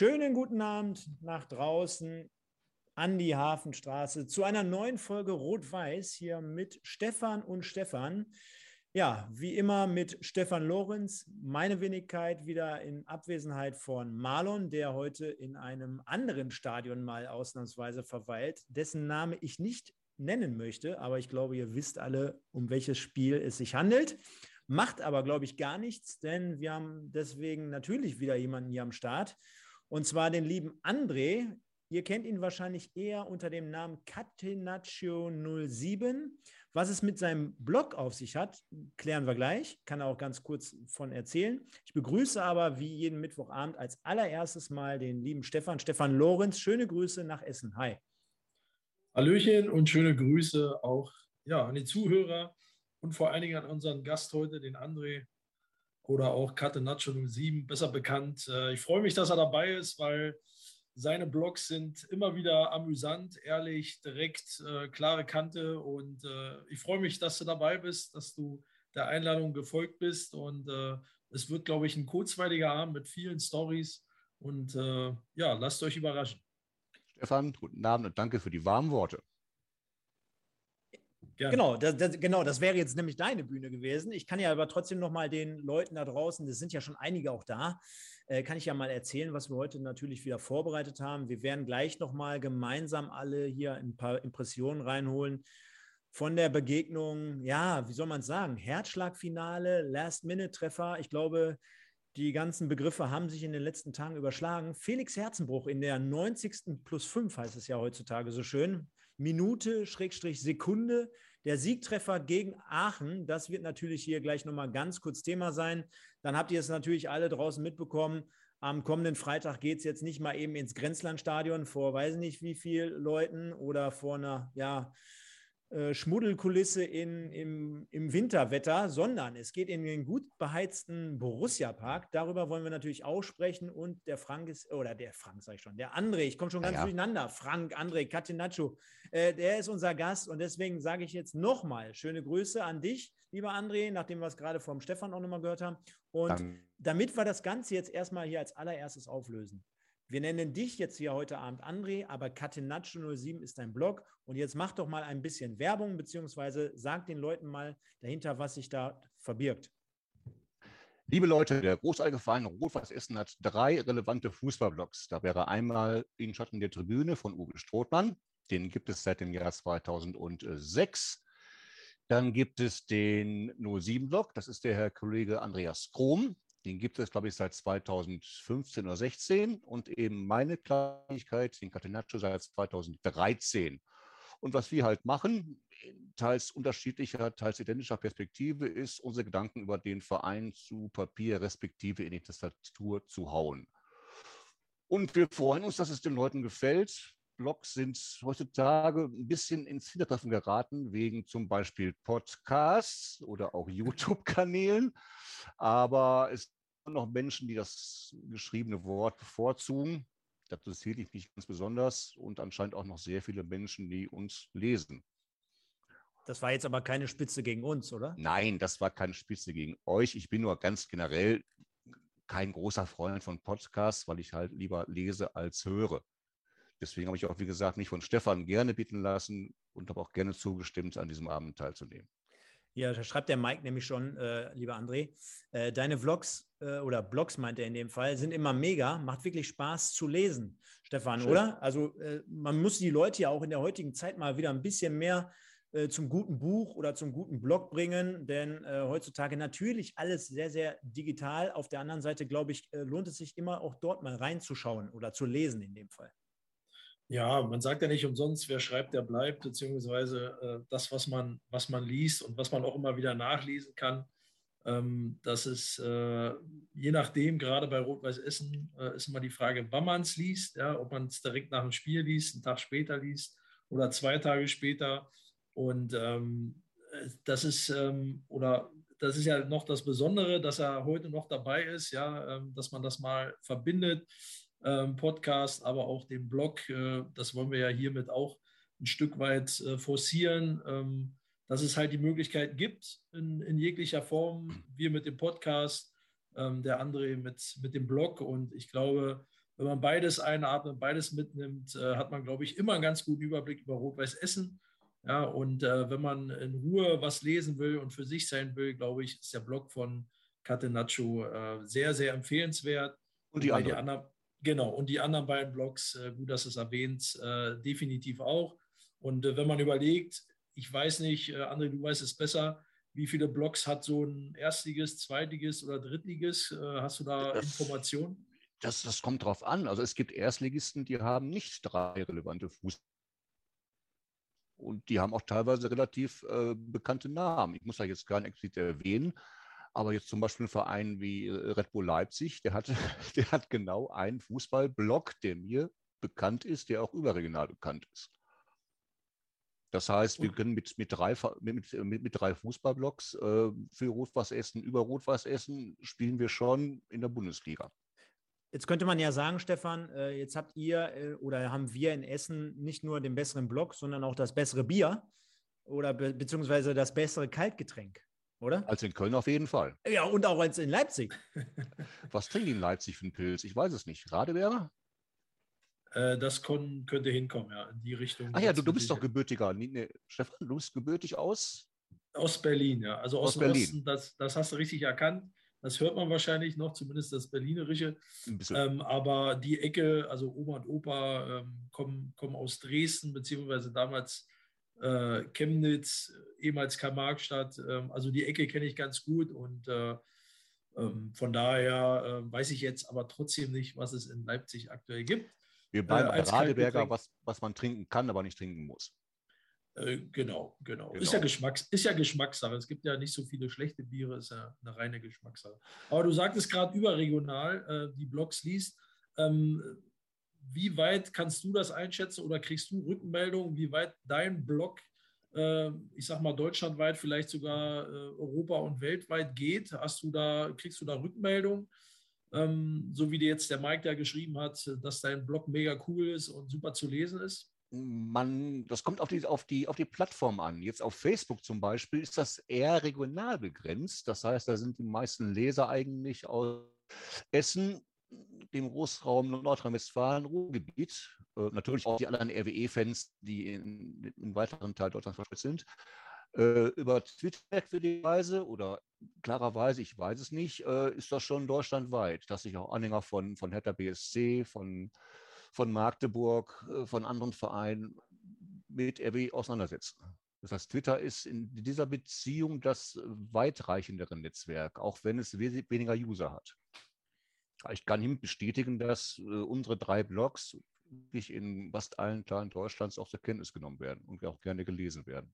Schönen guten Abend nach draußen an die Hafenstraße zu einer neuen Folge Rot-Weiß hier mit Stefan und Stefan. Ja, wie immer mit Stefan Lorenz, meine Wenigkeit wieder in Abwesenheit von Marlon, der heute in einem anderen Stadion mal ausnahmsweise verweilt, dessen Name ich nicht nennen möchte, aber ich glaube, ihr wisst alle, um welches Spiel es sich handelt. Macht aber, glaube ich, gar nichts, denn wir haben deswegen natürlich wieder jemanden hier am Start. Und zwar den lieben André. Ihr kennt ihn wahrscheinlich eher unter dem Namen Catenaccio07. Was es mit seinem Blog auf sich hat, klären wir gleich. Kann er auch ganz kurz von erzählen. Ich begrüße aber wie jeden Mittwochabend als allererstes mal den lieben Stefan, Stefan Lorenz. Schöne Grüße nach Essen. Hi. Hallöchen und schöne Grüße auch ja, an die Zuhörer und vor allen Dingen an unseren Gast heute, den André oder auch Catenaccio 07, besser bekannt. Äh, ich freue mich, dass er dabei ist, weil seine Blogs sind immer wieder amüsant, ehrlich, direkt, äh, klare Kante. Und äh, ich freue mich, dass du dabei bist, dass du der Einladung gefolgt bist. Und es wird, glaube ich, ein kurzweiliger Abend mit vielen Stories. Und ja, lasst euch überraschen. Stefan, guten Abend und danke für die warmen Worte. Gerne. Genau, das, das, genau, das wäre jetzt nämlich deine Bühne gewesen. Ich kann ja aber trotzdem noch mal den Leuten da draußen, das sind ja schon einige auch da, äh, kann ich ja mal erzählen, was wir heute natürlich wieder vorbereitet haben. Wir werden gleich noch mal gemeinsam alle hier ein paar Impressionen reinholen von der Begegnung. Ja, wie soll man es sagen? Herzschlagfinale, Last-Minute-Treffer. Ich glaube, die ganzen Begriffe haben sich in den letzten Tagen überschlagen. Felix Herzenbruch in der 90. plus 5 heißt es ja heutzutage so schön. Minute, Schrägstrich, Sekunde der Siegtreffer gegen Aachen, das wird natürlich hier gleich nochmal ganz kurz Thema sein. Dann habt ihr es natürlich alle draußen mitbekommen. Am kommenden Freitag geht es jetzt nicht mal eben ins Grenzlandstadion vor weiß nicht wie vielen Leuten oder vor einer, ja, äh, Schmuddelkulisse in, im, im Winterwetter, sondern es geht in den gut beheizten Borussia-Park. Darüber wollen wir natürlich auch sprechen. Und der Frank ist, oder der Frank sage ich schon, der André, ich komme schon ganz ja, ja. durcheinander. Frank, André, Catenaccio, äh, der ist unser Gast. Und deswegen sage ich jetzt nochmal schöne Grüße an dich, lieber André, nachdem wir es gerade vom Stefan auch nochmal gehört haben. Und Dann. damit wir das Ganze jetzt erstmal hier als allererstes auflösen. Wir nennen dich jetzt hier heute Abend André, aber Catenaccio07 ist dein Blog. Und jetzt mach doch mal ein bisschen Werbung, beziehungsweise sag den Leuten mal dahinter, was sich da verbirgt. Liebe Leute, der großartige Verein Rot-Weiß Essen hat drei relevante Fußballblogs. Da wäre einmal in Schatten der Tribüne von Uwe Strothmann. Den gibt es seit dem Jahr 2006. Dann gibt es den 07-Blog, das ist der Herr Kollege Andreas Krom. Den gibt es, glaube ich, seit 2015 oder 16 und eben meine Kleinigkeit, den Catenaccio, seit 2013. Und was wir halt machen, teils unterschiedlicher, teils identischer Perspektive, ist, unsere Gedanken über den Verein zu Papier respektive in die Tastatur zu hauen. Und wir freuen uns, dass es den Leuten gefällt. Blogs sind heutzutage ein bisschen ins Hintertreffen geraten, wegen zum Beispiel Podcasts oder auch YouTube-Kanälen. Aber es gibt noch Menschen, die das geschriebene Wort bevorzugen. Dazu zähle ich nicht ganz besonders und anscheinend auch noch sehr viele Menschen, die uns lesen. Das war jetzt aber keine Spitze gegen uns, oder? Nein, das war keine Spitze gegen euch. Ich bin nur ganz generell kein großer Freund von Podcasts, weil ich halt lieber lese als höre. Deswegen habe ich auch, wie gesagt, mich von Stefan gerne bitten lassen und habe auch gerne zugestimmt, an diesem Abend teilzunehmen. Ja, da schreibt der Mike nämlich schon, äh, lieber André, äh, deine Vlogs äh, oder Blogs meint er in dem Fall, sind immer mega, macht wirklich Spaß zu lesen, Stefan, Schön. oder? Also äh, man muss die Leute ja auch in der heutigen Zeit mal wieder ein bisschen mehr äh, zum guten Buch oder zum guten Blog bringen, denn äh, heutzutage natürlich alles sehr, sehr digital. Auf der anderen Seite, glaube ich, lohnt es sich immer auch dort mal reinzuschauen oder zu lesen in dem Fall. Ja, man sagt ja nicht umsonst, wer schreibt, der bleibt, beziehungsweise äh, das, was man, was man liest und was man auch immer wieder nachlesen kann. Ähm, das ist äh, je nachdem, gerade bei Rot-Weiß Essen, äh, ist immer die Frage, wann man es liest, ja, ob man es direkt nach dem Spiel liest, einen Tag später liest oder zwei Tage später. Und ähm, das ist, ähm, oder das ist ja noch das Besondere, dass er heute noch dabei ist, ja, ähm, dass man das mal verbindet Podcast, aber auch den Blog. Äh, das wollen wir ja hiermit auch ein Stück weit äh, forcieren, ähm, dass es halt die Möglichkeit gibt in, in jeglicher Form. Wir mit dem Podcast, ähm, der andere mit, mit dem Blog. Und ich glaube, wenn man beides einatmet, beides mitnimmt, äh, hat man, glaube ich, immer einen ganz guten Überblick über Rot-Weiß Essen. Ja, und wenn man in Ruhe was lesen will und für sich sein will, glaube ich, ist der Blog von Catenaccio sehr, sehr empfehlenswert. Und die, anderen. die anderen. Genau, und die anderen beiden Blogs, äh, gut, dass es erwähnt, äh, definitiv auch. Und äh, wenn man überlegt, ich weiß nicht, André, du weißt es besser, wie viele Blogs hat so ein Erstliges, Zweitliges oder Drittliges? Hast du da das, Informationen? Das, das kommt drauf an. Also es gibt Erstligisten, die haben nicht drei relevante Fuß. Und die haben auch teilweise relativ äh, bekannte Namen. Ich muss da jetzt gar nicht explizit erwähnen, aber jetzt zum Beispiel ein Verein wie äh, Red Bull Leipzig, der hat, der hat genau einen Fußballblock, der mir bekannt ist, der auch überregional bekannt ist. Das heißt, wir können mit, mit, drei, mit, mit, mit drei Fußballblocks äh, für Rot-Weiß Essen, über Rot-Weiß Essen spielen wir schon in der Bundesliga. Jetzt könnte man ja sagen, Stefan, äh, jetzt habt ihr äh, oder haben wir in Essen nicht nur den besseren Block, sondern auch das bessere Bier oder be beziehungsweise das bessere Kaltgetränk, oder? Als in Köln auf jeden Fall. Ja, und auch als in Leipzig. Was trinken die in Leipzig für einen Pilz? Ich weiß es nicht. Radebeere? Äh, das kon, könnte hinkommen, ja, in die Richtung. Ach ja, du, du bist doch gebürtiger. Nee, nee, Stefan, du bist gebürtig aus? Aus Berlin, ja. Also aus, aus Berlin. Osten, das, das hast du richtig erkannt. Das hört man wahrscheinlich noch, zumindest das Berlinerische. Ähm, aber die Ecke, also Oma und Opa ähm, kommen, kommen aus Dresden, beziehungsweise damals äh, Chemnitz, ehemals Karl-Marx-Stadt. Ähm, also die Ecke kenne ich ganz gut und äh, ähm, von daher äh, weiß ich jetzt aber trotzdem nicht, was es in Leipzig aktuell gibt. Wir bleiben äh, bei Radeberger, was, was man trinken kann, aber nicht trinken muss. Genau, genau, genau. Ist, ja genau. Geschmacks, ist ja Geschmackssache. Es gibt ja nicht so viele schlechte Biere, ist ja eine reine Geschmackssache. Aber du sagtest gerade überregional, äh, die Blogs liest. Ähm, wie weit kannst du das einschätzen oder kriegst du Rückmeldungen, wie weit dein Blog, äh, ich sag mal deutschlandweit, vielleicht sogar äh, Europa und weltweit geht? Hast du da, kriegst du da Rückmeldungen? Ähm, so wie dir jetzt der Mike da geschrieben hat, dass dein Blog mega cool ist und super zu lesen ist? man, das kommt auf die, auf, die, auf die Plattform an. Jetzt auf Facebook zum Beispiel ist das eher regional begrenzt. Das heißt, da sind die meisten Leser eigentlich aus Essen, dem Großraum Nordrhein-Westfalen, Ruhrgebiet. Äh, natürlich auch die anderen RWE-Fans, die in, im weiteren Teil Deutschlands verstreut sind. Äh, über Twitter merkwürdigerweise oder klarerweise, ich weiß es nicht, äh, ist das schon deutschlandweit, dass sich auch Anhänger von, von Hertha BSC, von von Magdeburg, äh, von anderen Vereinen mit RW auseinandersetzen. Das heißt, Twitter ist in dieser Beziehung das weitreichendere Netzwerk, auch wenn es weniger User hat. Ich kann ihm bestätigen, dass äh, unsere drei Blogs wirklich in fast allen Teilen Deutschlands auch zur Kenntnis genommen werden und auch gerne gelesen werden.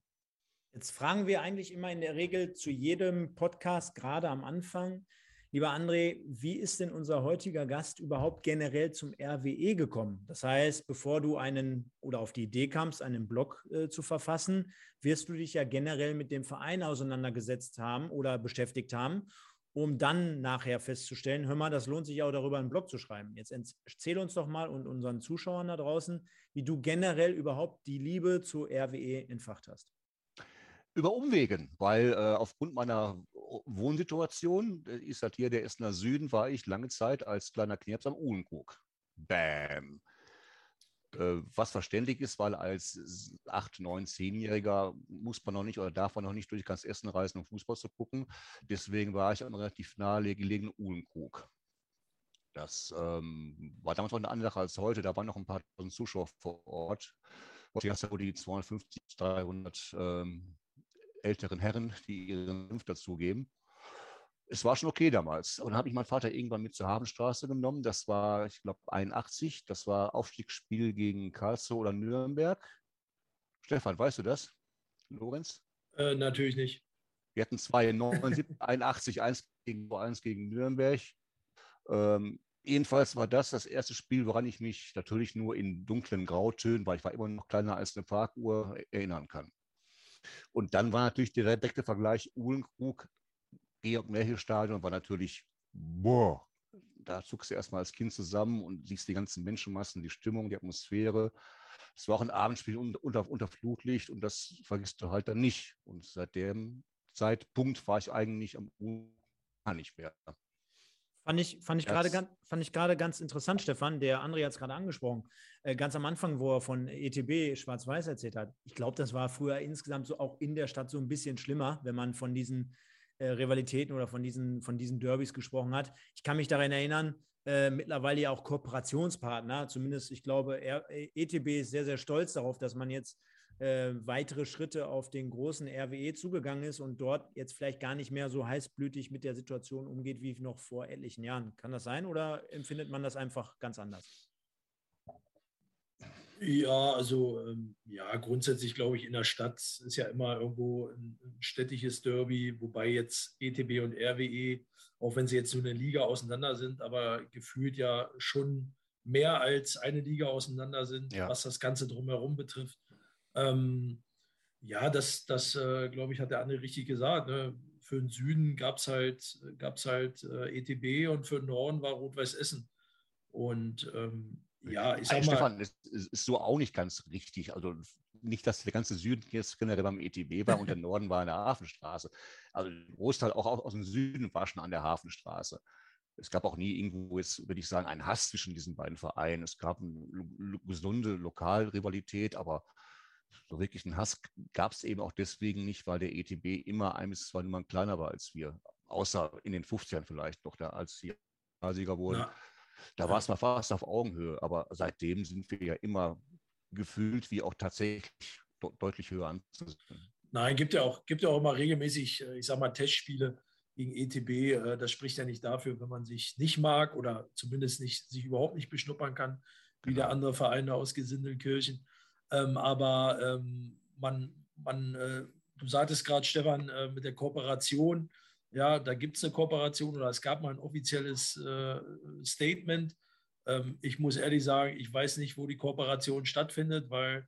Jetzt fragen wir eigentlich immer in der Regel zu jedem Podcast, gerade am Anfang, Lieber André, wie ist denn unser heutiger Gast überhaupt generell zum RWE gekommen? Das heißt, bevor du einen oder auf die Idee kamst, einen Blog äh, zu verfassen, wirst du dich ja generell mit dem Verein auseinandergesetzt haben oder beschäftigt haben, um dann nachher festzustellen, hör mal, das lohnt sich auch darüber einen Blog zu schreiben. Jetzt erzähl uns doch mal und unseren Zuschauern da draußen, wie du generell überhaupt die Liebe zu RWE entfacht hast. Über Umwegen, weil äh, aufgrund meiner Wohnsituation, äh, ist das hier der Essener Süden, war ich lange Zeit als kleiner Knirps am Uhlenkrug. Bam. Äh, was verständlich ist, weil als 8-, 9-, 10-Jähriger muss man noch nicht oder darf man noch nicht durch ganz Essen reisen, um Fußball zu gucken. Deswegen war ich am relativ nahe gelegenen Uhlenkrug. Das ähm, war damals noch eine andere Sache als heute. Da waren noch ein paar tausend Zuschauer vor Ort. Heute die 250, 300 ähm, älteren Herren, die ihren Senf dazugeben. Es war schon okay damals. Und dann habe ich meinen Vater irgendwann mit zur Habenstraße genommen. Das war, ich glaube, 81. Das war Aufstiegsspiel gegen Karlsruhe oder Nürnberg. Stefan, weißt du das? Lorenz? Äh, natürlich nicht. Wir hatten zwei 81, 1 gegen, 1 gegen Nürnberg. Ähm, jedenfalls war das das erste Spiel, woran ich mich natürlich nur in dunklen Grautönen, weil ich war immer noch kleiner als eine Parkuhr, erinnern kann. Und dann war natürlich der direkte Vergleich Uhlenkrug, Georg-Merchel-Stadion war natürlich, boah, da zuckst du erstmal als Kind zusammen und siehst die ganzen Menschenmassen, die Stimmung, die Atmosphäre. Es war auch ein Abendspiel unter, unter Flutlicht und das vergisst du halt dann nicht. Und seit dem Zeitpunkt war ich eigentlich am gar nicht mehr. Fand ich, fand ich gerade ganz, fand ich gerade ganz interessant, Stefan. Der André hat es gerade angesprochen. Äh, ganz am Anfang, wo er von ETB Schwarz-Weiß erzählt hat. Ich glaube, das war früher insgesamt so auch in der Stadt so ein bisschen schlimmer, wenn man von diesen äh, Rivalitäten oder von diesen, von diesen Derbys gesprochen hat. Ich kann mich daran erinnern, äh, mittlerweile ja auch Kooperationspartner. Zumindest, ich glaube, er, ETB ist sehr, sehr stolz darauf, dass man jetzt äh, weitere Schritte auf den großen RWE zugegangen ist und dort jetzt vielleicht gar nicht mehr so heißblütig mit der Situation umgeht wie noch vor etlichen Jahren. Kann das sein oder empfindet man das einfach ganz anders? Ja, also ähm, ja, grundsätzlich glaube ich, in der Stadt ist ja immer irgendwo ein, ein städtisches Derby, wobei jetzt ETB und RWE, auch wenn sie jetzt so eine Liga auseinander sind, aber gefühlt ja schon mehr als eine Liga auseinander sind, ja. was das Ganze drumherum betrifft. Ähm, ja, das, das äh, glaube ich, hat der andere richtig gesagt. Ne? Für den Süden gab es halt, gab's halt äh, ETB und für den Norden war Rot-Weiß Essen. Und ähm, ja, ich sag also, mal. Stefan, ist, ist so auch nicht ganz richtig. Also nicht, dass der ganze Süden jetzt generell beim ETB war und der Norden war an der Hafenstraße. Also ein Großteil auch aus dem Süden war schon an der Hafenstraße. Es gab auch nie irgendwo jetzt, würde ich sagen, einen Hass zwischen diesen beiden Vereinen. Es gab eine gesunde Lokalrivalität, aber so wirklich einen Hass gab es eben auch deswegen nicht, weil der ETB immer ein bis zwei Nummern kleiner war als wir. Außer in den 50ern vielleicht noch, da als sie Sieger wurden. Ja. Da war es mal fast auf Augenhöhe, aber seitdem sind wir ja immer gefühlt wie auch tatsächlich de deutlich höher anzusehen. Nein, gibt ja auch, gibt ja auch immer regelmäßig, äh, ich sag mal, Testspiele gegen ETB. Äh, das spricht ja nicht dafür, wenn man sich nicht mag oder zumindest nicht, sich überhaupt nicht beschnuppern kann, wie genau. der andere Verein aus Gesindelkirchen. Ähm, aber ähm, man, man äh, du sagtest gerade, Stefan, äh, mit der Kooperation, ja, da gibt es eine Kooperation oder es gab mal ein offizielles äh, Statement. Ähm, ich muss ehrlich sagen, ich weiß nicht, wo die Kooperation stattfindet, weil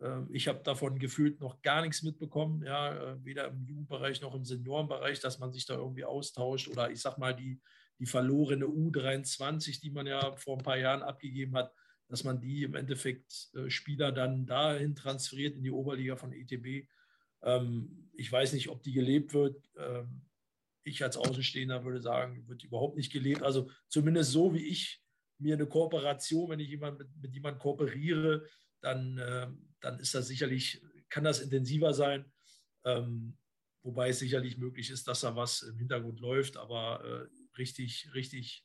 ähm, ich habe davon gefühlt noch gar nichts mitbekommen, ja, äh, weder im Jugendbereich noch im Seniorenbereich, dass man sich da irgendwie austauscht oder ich sag mal die, die verlorene U23, die man ja vor ein paar Jahren abgegeben hat, dass man die im Endeffekt äh, Spieler dann dahin transferiert in die Oberliga von ETB. Ähm, ich weiß nicht, ob die gelebt wird. Ähm, ich als Außenstehender würde sagen, wird überhaupt nicht gelebt. Also zumindest so, wie ich mir eine Kooperation, wenn ich jemand mit, mit jemandem kooperiere, dann, äh, dann ist das sicherlich, kann das intensiver sein. Ähm, wobei es sicherlich möglich ist, dass da was im Hintergrund läuft, aber äh, richtig, richtig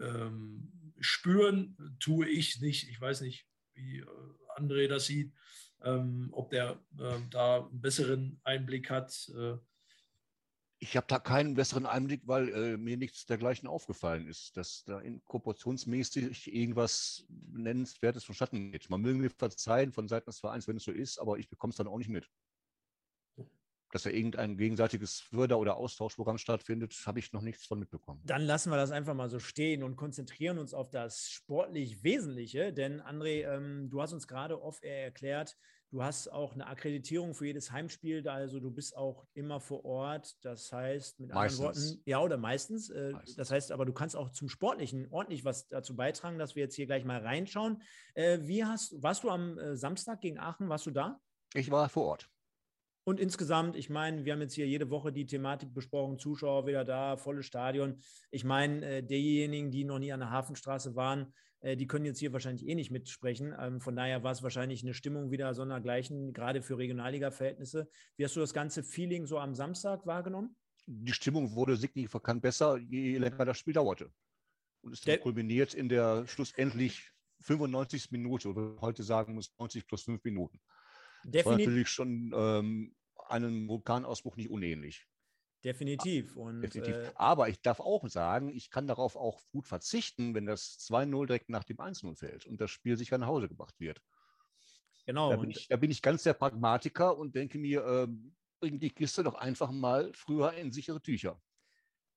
ähm, spüren tue ich nicht. Ich weiß nicht, wie äh, André das sieht, ähm, ob der äh, da einen besseren Einblick hat. Ich habe da keinen besseren Einblick, weil äh, mir nichts dergleichen aufgefallen ist, dass da in proportionsmäßig irgendwas Nennenswertes vonstatten geht. Man möge mir verzeihen von Seiten des Vereins, wenn es so ist, aber ich bekomme es dann auch nicht mit dass da irgendein gegenseitiges Förder- oder Austauschprogramm stattfindet, habe ich noch nichts von mitbekommen. Dann lassen wir das einfach mal so stehen und konzentrieren uns auf das sportlich Wesentliche. Denn André, ähm, du hast uns gerade oft erklärt, du hast auch eine Akkreditierung für jedes Heimspiel, also du bist auch immer vor Ort. Das heißt, mit meistens. anderen Worten, ja, oder meistens. Äh, meistens. Das heißt aber, du kannst auch zum Sportlichen ordentlich was dazu beitragen, dass wir jetzt hier gleich mal reinschauen. Äh, wie hast, warst du am äh, Samstag gegen Aachen? Warst du da? Ich war vor Ort. Und insgesamt, ich meine, wir haben jetzt hier jede Woche die Thematik besprochen, Zuschauer wieder da, volles Stadion. Ich meine, äh, diejenigen, die noch nie an der Hafenstraße waren, äh, die können jetzt hier wahrscheinlich eh nicht mitsprechen. Ähm, von daher war es wahrscheinlich eine Stimmung wieder sondergleichen, gerade für Regionalliga-Verhältnisse. Wie hast du das ganze Feeling so am Samstag wahrgenommen? Die Stimmung wurde signifikant besser, je länger das Spiel dauerte. Und dann kulminiert in der schlussendlich 95. Minute, oder heute sagen muss 90 plus 5 Minuten. Definitiv. war natürlich schon ähm, einem Vulkanausbruch nicht unähnlich. Definitiv. Und, Definitiv. Äh, Aber ich darf auch sagen, ich kann darauf auch gut verzichten, wenn das 2-0 direkt nach dem 1-0 fällt und das Spiel sicher nach Hause gebracht wird. Genau. Da bin, ich, da bin ich ganz der Pragmatiker und denke mir, äh, bring die Kiste doch einfach mal früher in sichere Tücher.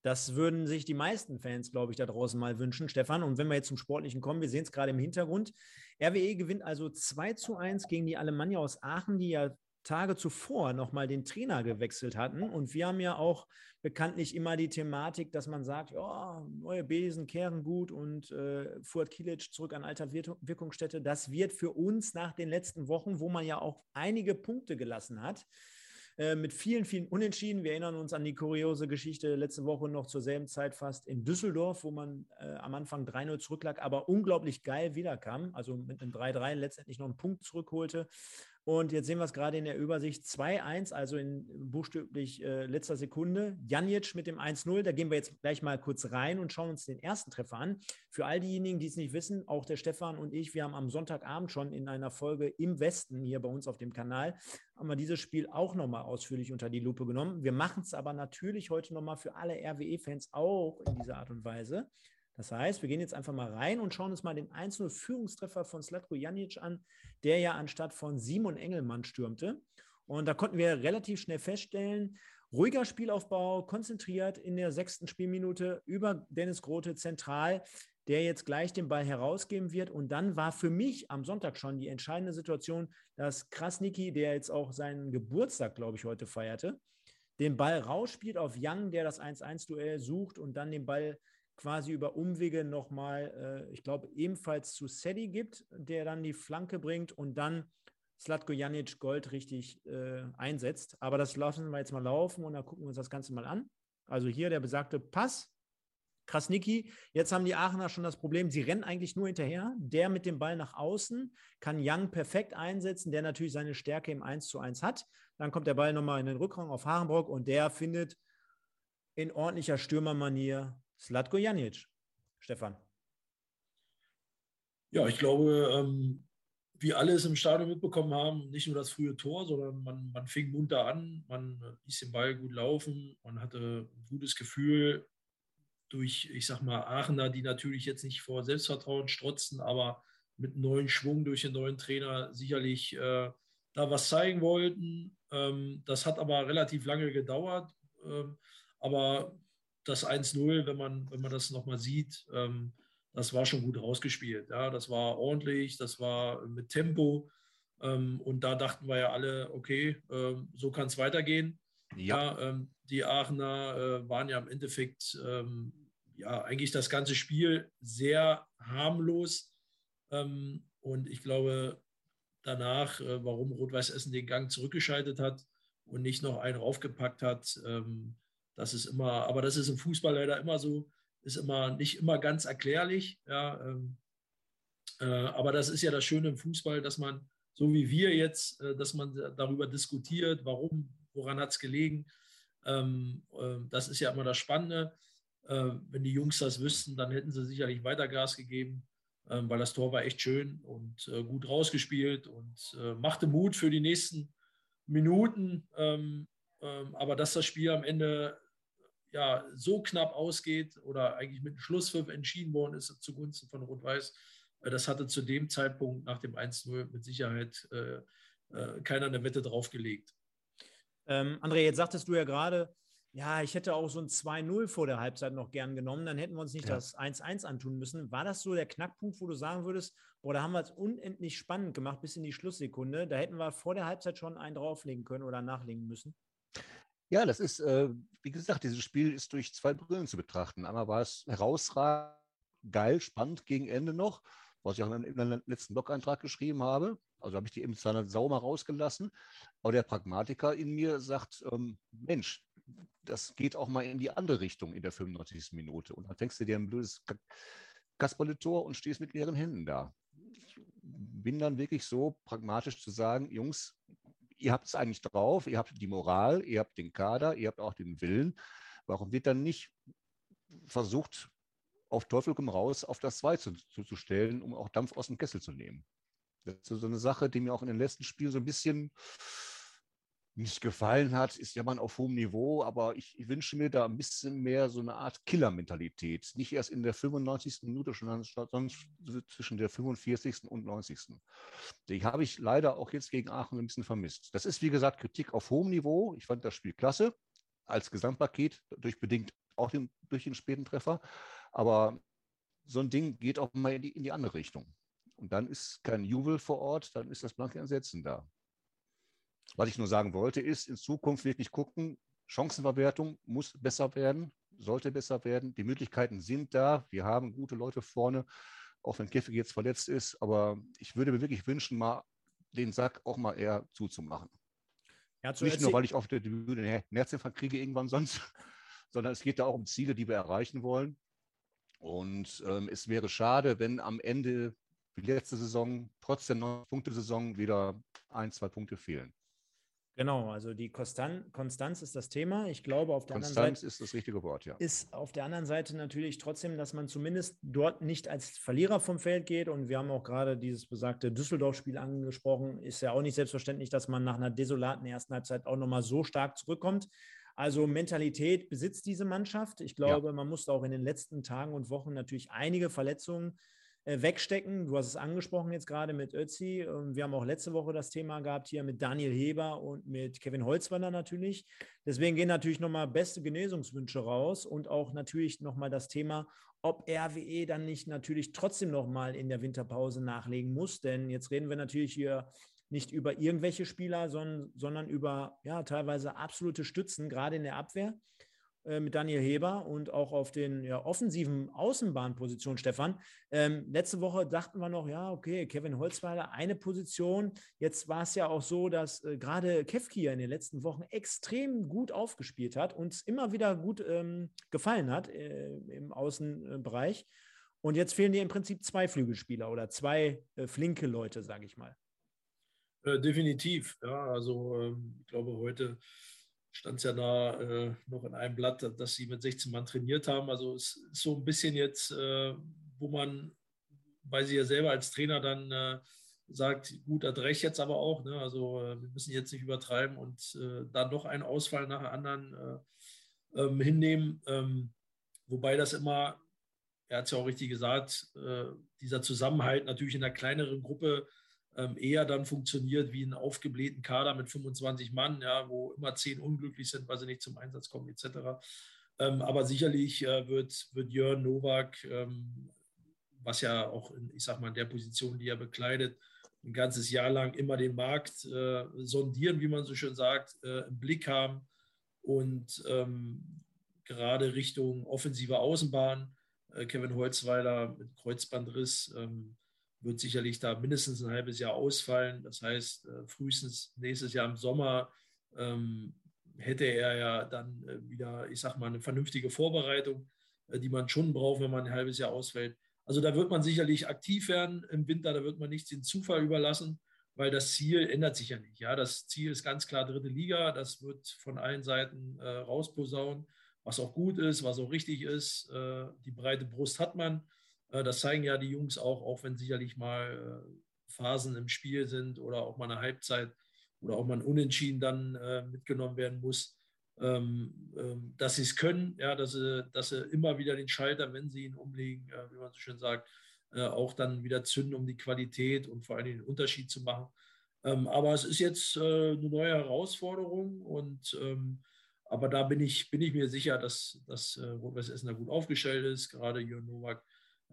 Das würden sich die meisten Fans, glaube ich, da draußen mal wünschen, Stefan. Und wenn wir jetzt zum Sportlichen kommen, wir sehen es gerade im Hintergrund. RWE gewinnt also 2 zu 1 gegen die Alemannia aus Aachen, die ja Tage zuvor nochmal den Trainer gewechselt hatten. Und wir haben ja auch bekanntlich immer die Thematik, dass man sagt, ja, neue Besen kehren gut und äh, Fuad Kilic zurück an alter Wirkungsstätte. Das wird für uns nach den letzten Wochen, wo man ja auch einige Punkte gelassen hat, äh, mit vielen, vielen Unentschieden. Wir erinnern uns an die kuriose Geschichte letzte Woche noch zur selben Zeit fast in Düsseldorf, wo man äh, am Anfang 3-0 zurücklag, aber unglaublich geil wiederkam. Also mit einem 3-3 letztendlich noch einen Punkt zurückholte. Und jetzt sehen wir es gerade in der Übersicht 2-1, also in buchstäblich äh, letzter Sekunde. Janic mit dem 1-0. Da gehen wir jetzt gleich mal kurz rein und schauen uns den ersten Treffer an. Für all diejenigen, die es nicht wissen, auch der Stefan und ich, wir haben am Sonntagabend schon in einer Folge im Westen hier bei uns auf dem Kanal, haben wir dieses Spiel auch nochmal ausführlich unter die Lupe genommen. Wir machen es aber natürlich heute nochmal für alle RWE-Fans auch in dieser Art und Weise. Das heißt, wir gehen jetzt einfach mal rein und schauen uns mal den einzelnen Führungstreffer von Slatko Janic an, der ja anstatt von Simon Engelmann stürmte. Und da konnten wir relativ schnell feststellen, ruhiger Spielaufbau, konzentriert in der sechsten Spielminute über Dennis Grote zentral, der jetzt gleich den Ball herausgeben wird. Und dann war für mich am Sonntag schon die entscheidende Situation, dass Krasniki, der jetzt auch seinen Geburtstag, glaube ich, heute feierte, den Ball rausspielt auf Young, der das 1-1-Duell sucht und dann den Ball quasi über Umwege nochmal, äh, ich glaube, ebenfalls zu Sedi gibt, der dann die Flanke bringt und dann Slatko Janic Gold richtig äh, einsetzt. Aber das lassen wir jetzt mal laufen und dann gucken wir uns das Ganze mal an. Also hier der besagte Pass. Krasniki, jetzt haben die Aachener schon das Problem, sie rennen eigentlich nur hinterher. Der mit dem Ball nach außen kann Young perfekt einsetzen, der natürlich seine Stärke im 1 zu 1 hat. Dann kommt der Ball nochmal in den Rückraum auf Harenbrock und der findet in ordentlicher Stürmermanier Slatko Janic. Stefan. Ja, ich glaube, ähm, wie alle es im Stadion mitbekommen haben, nicht nur das frühe Tor, sondern man, man fing munter an, man ließ den Ball gut laufen, man hatte ein gutes Gefühl durch, ich sag mal, Aachener, die natürlich jetzt nicht vor Selbstvertrauen strotzen, aber mit neuen Schwung durch den neuen Trainer sicherlich äh, da was zeigen wollten. Ähm, das hat aber relativ lange gedauert. Ähm, aber das 1-0, wenn man, wenn man das nochmal sieht, ähm, das war schon gut rausgespielt. Ja, das war ordentlich, das war mit Tempo. Ähm, und da dachten wir ja alle, okay, ähm, so kann es weitergehen. Ja. ja ähm, die Aachener äh, waren ja im Endeffekt ähm, ja eigentlich das ganze Spiel sehr harmlos. Ähm, und ich glaube, danach, äh, warum Rot-Weiß Essen den Gang zurückgeschaltet hat und nicht noch einen raufgepackt hat, ähm, das ist immer, aber das ist im Fußball leider immer so, ist immer nicht immer ganz erklärlich. Ja, ähm, äh, aber das ist ja das Schöne im Fußball, dass man, so wie wir jetzt, äh, dass man darüber diskutiert, warum, woran hat es gelegen. Ähm, äh, das ist ja immer das Spannende. Äh, wenn die Jungs das wüssten, dann hätten sie sicherlich weiter Gas gegeben, ähm, weil das Tor war echt schön und äh, gut rausgespielt und äh, machte Mut für die nächsten Minuten. Ähm, ähm, aber dass das Spiel am Ende ja, so knapp ausgeht oder eigentlich mit einem Schlusspfiff entschieden worden ist zugunsten von Rot-Weiß, äh, das hatte zu dem Zeitpunkt nach dem 1-0 mit Sicherheit äh, äh, keiner eine Wette draufgelegt. Ähm, André, jetzt sagtest du ja gerade, ja, ich hätte auch so ein 2-0 vor der Halbzeit noch gern genommen, dann hätten wir uns nicht ja. das 1-1 antun müssen. War das so der Knackpunkt, wo du sagen würdest, boah, da haben wir es unendlich spannend gemacht bis in die Schlusssekunde, da hätten wir vor der Halbzeit schon einen drauflegen können oder nachlegen müssen? Ja, das ist, äh, wie gesagt, dieses Spiel ist durch zwei Brillen zu betrachten. Einmal war es herausragend, geil, spannend gegen Ende noch, was ich auch in einem letzten Blog-Eintrag geschrieben habe. Also habe ich die emotionale Sau mal rausgelassen. Aber der Pragmatiker in mir sagt, ähm, Mensch, das geht auch mal in die andere Richtung in der 95. Minute. Und dann fängst du dir ein blödes Kasperle-Tor und stehst mit leeren Händen da. Ich bin dann wirklich so pragmatisch zu sagen, Jungs, ihr habt es eigentlich drauf, ihr habt die Moral, ihr habt den Kader, ihr habt auch den Willen. Warum wird dann nicht versucht, auf Teufel komm raus, auf das 2 zu, zu, zu, stellen, um auch Dampf aus dem Kessel zu nehmen? Das ist so eine Sache, die mir auch in den letzten Spielen so ein bisschen nicht gefallen hat, ist ja man auf hohem Niveau, aber ich, ich, wünsche mir da ein bisschen mehr so eine Art Killer-Mentalität. Nicht erst in der 95. Minute, sondern zwischen der 45. und 90. Die habe ich leider auch jetzt gegen Aachen ein bisschen vermisst. Das ist, wie gesagt, Kritik auf hohem Niveau. Ich fand das Spiel klasse, als Gesamtpaket, durch bedingt auch den, durch den späten Treffer. Aber so ein Ding geht auch mal in die, in die andere Richtung. Und dann ist kein Jubel vor Ort, dann ist das blanke Entsetzen da. Was ich nur sagen wollte, ist, in Zukunft wirklich gucken, Chancenverwertung muss besser werden, sollte besser werden. Die Möglichkeiten sind da. Wir haben gute Leute vorne, auch wenn Keffig jetzt verletzt ist. Aber ich würde mir wirklich wünschen, mal den Sack auch mal eher zuzumachen. Ja, Nicht nur, weil ich auf der Bühne einen Herzinfarkt kriege irgendwann sonst, sondern es geht da auch um Ziele, die wir erreichen wollen. Und ähm, es wäre schade, wenn am Ende wie letzte Saison trotz der neun Punkte Saison wieder ein, zwei Punkte fehlen. Genau, also die Konstan Konstanz ist das Thema. Ich glaube, auf der Konstanz anderen Seite ist das richtige Wort, ja. Ist auf der anderen Seite natürlich trotzdem, dass man zumindest dort nicht als Verlierer vom Feld geht. Und wir haben auch gerade dieses besagte Düsseldorf-Spiel angesprochen. Ist ja auch nicht selbstverständlich, dass man nach einer desolaten ersten Halbzeit auch nochmal so stark zurückkommt. Also Mentalität besitzt diese Mannschaft. Ich glaube, ja. man musste auch in den letzten Tagen und Wochen natürlich einige Verletzungen wegstecken. Du hast es angesprochen jetzt gerade mit Ötzi. Ähm, wir haben auch letzte Woche das Thema gehabt hier mit Daniel Heber und mit Kevin Holzwander natürlich. Deswegen gehen natürlich nochmal beste Genesungswünsche raus und auch natürlich nochmal das Thema, ob RWE dann nicht natürlich trotzdem nochmal in der Winterpause nachlegen muss. Denn jetzt reden wir natürlich hier nicht über irgendwelche Spieler, sondern, sondern über ja, teilweise absolute Stützen, gerade in der Abwehr. Äh, mit Daniel Heber und auch auf den ja, offensiven Außenbahnpositionen, Stefan. Ähm, letzte Woche dachten wir noch, ja, okay, Kevin Holzweiler, eine Position. Jetzt war es ja auch so, dass äh, gerade Kevkia in den letzten Wochen extrem gut aufgespielt hat und immer wieder gut ähm, gefallen hat äh, im Außenbereich. Und jetzt fehlen dir im Prinzip zwei Flügelspieler oder zwei äh, flinke Leute, sage ich mal. Äh, definitiv, ja. Also ähm, ich glaube, heute stand es ja da äh, noch in einem Blatt, dass sie mit 16 Mann trainiert haben. Also es ist so ein bisschen jetzt, äh, wo man, weil sie ja selber als Trainer dann äh, sagt, gut, da drehe ich jetzt aber auch. Ne? Also äh, wir müssen jetzt nicht übertreiben und äh, dann noch einen Ausfall nach anderen äh, ähm, hinnehmen. Ähm, wobei das immer, er hat es ja auch richtig gesagt, dieser Zusammenhalt natürlich in einer kleineren Gruppe eher dann funktioniert wie ein aufgeblähten Kader mit 25 Mann, ja, wo immer zehn unglücklich sind, weil sie nicht zum Einsatz kommen, etc. Ähm, aber sicherlich äh, wird, wird Jörn Nowak, ähm, was ja auch, in, ich sag mal, in der Position, die er bekleidet, ein ganzes Jahr lang immer den Markt äh, sondieren, wie man so schön sagt, äh, im Blick haben und ähm, gerade Richtung offensive Außenbahn. Kevin Holzweiler mit Kreuzbandriss ähm, wird sicherlich da mindestens ein halbes Jahr ausfallen. Das heißt, äh, frühestens nächstes Jahr im Sommer ähm, hätte er ja dann äh, wieder, ich sag mal, eine vernünftige Vorbereitung, äh, die man schon braucht, wenn man ein halbes Jahr ausfällt. Also da wird man sicherlich aktiv werden im Winter, da wird man nichts den Zufall überlassen, weil das Ziel ändert sich ja nicht. Ja, das Ziel ist ganz klar dritte Liga, das wird von allen Seiten äh, rausposaunen, was auch gut ist, was auch richtig ist. Äh, die breite Brust hat man. Äh, das zeigen ja die Jungs auch, auch wenn sicherlich mal äh, Phasen im Spiel sind oder auch mal eine Halbzeit oder auch mal ein Unentschieden dann äh, mitgenommen werden muss, ähm, ähm, dass sie es können, ja, dass sie, dass sie immer wieder den Schalter, wenn sie ihn umlegen, wie man so schön sagt, auch dann wieder zünden, um die Qualität und vor allem den Unterschied zu machen. Ähm, aber es ist jetzt eine neue Herausforderung und aber da bin ich, bin ich mir sicher, dass, dass Rot-Weiß Essen da gut aufgestellt ist. Gerade Jörn Nowak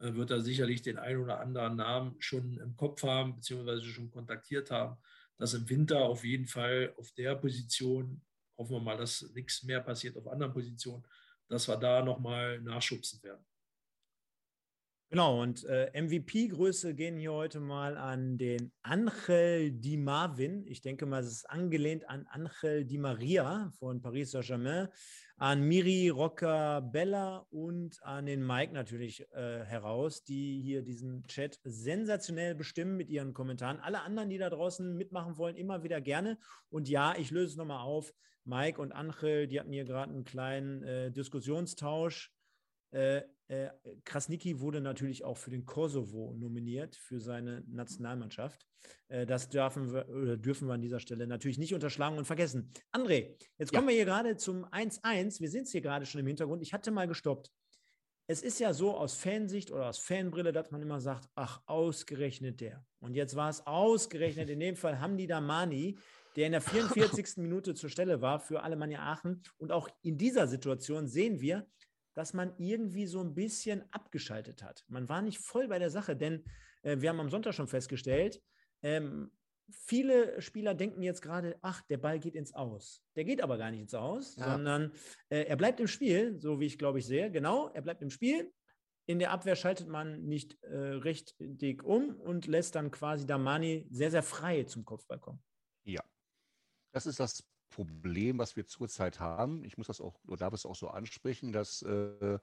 wird er sicherlich den einen oder anderen Namen schon im Kopf haben, beziehungsweise schon kontaktiert haben, dass im Winter auf jeden Fall auf der Position, hoffen wir mal, dass nichts mehr passiert auf anderen Positionen, dass wir da nochmal nachschubsen werden. Genau, und äh, MVP-Größe gehen hier heute mal an den Angel Di Marvin. Ich denke mal, es ist angelehnt an Angel Di Maria von Paris Saint-Germain, an Miri Roccabella und an den Mike natürlich äh, heraus, die hier diesen Chat sensationell bestimmen mit ihren Kommentaren. Alle anderen, die da draußen mitmachen wollen, immer wieder gerne. Und ja, ich löse es nochmal auf. Mike und Angel, die hatten hier gerade einen kleinen äh, Diskussionstausch. Äh, äh, Krasniki wurde natürlich auch für den Kosovo nominiert, für seine Nationalmannschaft. Äh, das dürfen wir, oder dürfen wir an dieser Stelle natürlich nicht unterschlagen und vergessen. André, jetzt kommen ja. wir hier gerade zum 1-1. Wir sehen es hier gerade schon im Hintergrund. Ich hatte mal gestoppt. Es ist ja so aus Fansicht oder aus Fanbrille, dass man immer sagt, ach, ausgerechnet der. Und jetzt war es ausgerechnet, in dem Fall Hamdi Damani, der in der 44. Minute zur Stelle war für Alemannia Aachen. Und auch in dieser Situation sehen wir, dass man irgendwie so ein bisschen abgeschaltet hat. Man war nicht voll bei der Sache, denn äh, wir haben am Sonntag schon festgestellt, ähm, viele Spieler denken jetzt gerade, ach, der Ball geht ins Aus. Der geht aber gar nicht ins Aus, ja. sondern äh, er bleibt im Spiel, so wie ich glaube ich sehe. Genau, er bleibt im Spiel. In der Abwehr schaltet man nicht äh, recht dick um und lässt dann quasi Damani sehr, sehr frei zum Kopfball kommen. Ja, das ist das Problem, was wir zurzeit haben, ich muss das auch, oder darf es auch so ansprechen, dass äh,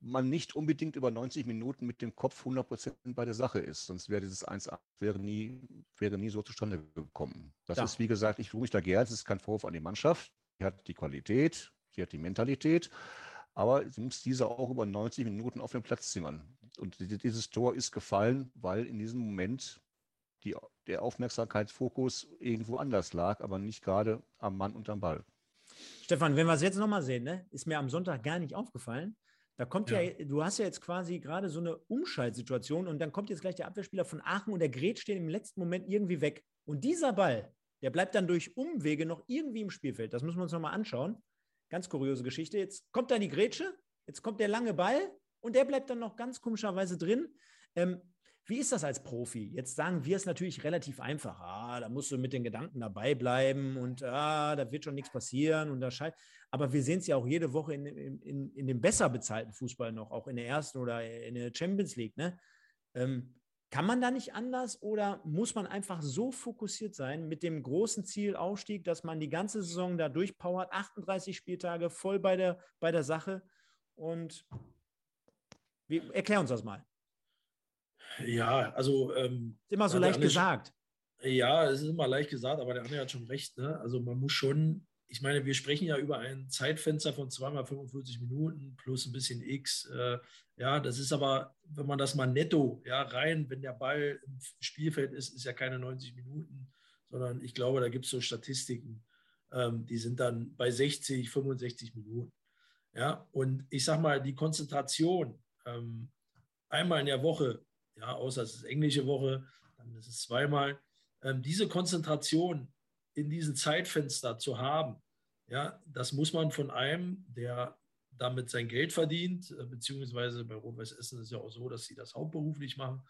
man nicht unbedingt über 90 Minuten mit dem Kopf 100 Prozent bei der Sache ist. Sonst wäre dieses 1-8 wäre nie, wäre nie so zustande gekommen. Das ja. ist, wie gesagt, ich tue mich da gerne. Es ist kein Vorwurf an die Mannschaft. Sie hat die Qualität, sie hat die Mentalität, aber sie muss diese auch über 90 Minuten auf den Platz zimmern. Und dieses Tor ist gefallen, weil in diesem Moment die, der Aufmerksamkeitsfokus irgendwo anders lag, aber nicht gerade am Mann und am Ball. Stefan, wenn wir es jetzt nochmal sehen, ne, ist mir am Sonntag gar nicht aufgefallen. Da kommt ja. ja. du hast ja jetzt quasi gerade so eine Umschaltsituation und dann kommt jetzt gleich der Abwehrspieler von Aachen und der Gret steht im letzten Moment irgendwie weg. Und dieser Ball, der bleibt dann durch Umwege noch irgendwie im Spielfeld. Das müssen wir uns nochmal anschauen. Ganz kuriose Geschichte. Jetzt kommt da die Grätsche, jetzt kommt der lange Ball und der bleibt dann noch ganz komischerweise drin. Ähm, wie ist das als Profi? Jetzt sagen wir es natürlich relativ einfach. Ah, da musst du mit den Gedanken dabei bleiben und ah, da wird schon nichts passieren und da Aber wir sehen es ja auch jede Woche in, in, in dem besser bezahlten Fußball noch, auch in der ersten oder in der Champions League. Ne? Ähm, kann man da nicht anders oder muss man einfach so fokussiert sein mit dem großen Ziel Aufstieg, dass man die ganze Saison da durchpowert, 38 Spieltage voll bei der, bei der Sache? Und wie, erklär uns das mal. Ja, also. Ähm, ist immer so leicht gesagt. Ja, es ist immer leicht gesagt, aber der andere hat schon recht. Ne? Also man muss schon, ich meine, wir sprechen ja über ein Zeitfenster von zweimal 45 Minuten plus ein bisschen X. Äh, ja, das ist aber, wenn man das mal netto ja, rein, wenn der Ball im Spielfeld ist, ist ja keine 90 Minuten, sondern ich glaube, da gibt es so Statistiken, ähm, die sind dann bei 60, 65 Minuten. Ja, und ich sag mal, die Konzentration ähm, einmal in der Woche ja, außer es ist englische Woche, dann ist es zweimal. Ähm, diese Konzentration in diesem Zeitfenster zu haben, ja, das muss man von einem, der damit sein Geld verdient, äh, beziehungsweise bei Rot-Weiß Essen ist es ja auch so, dass sie das hauptberuflich machen,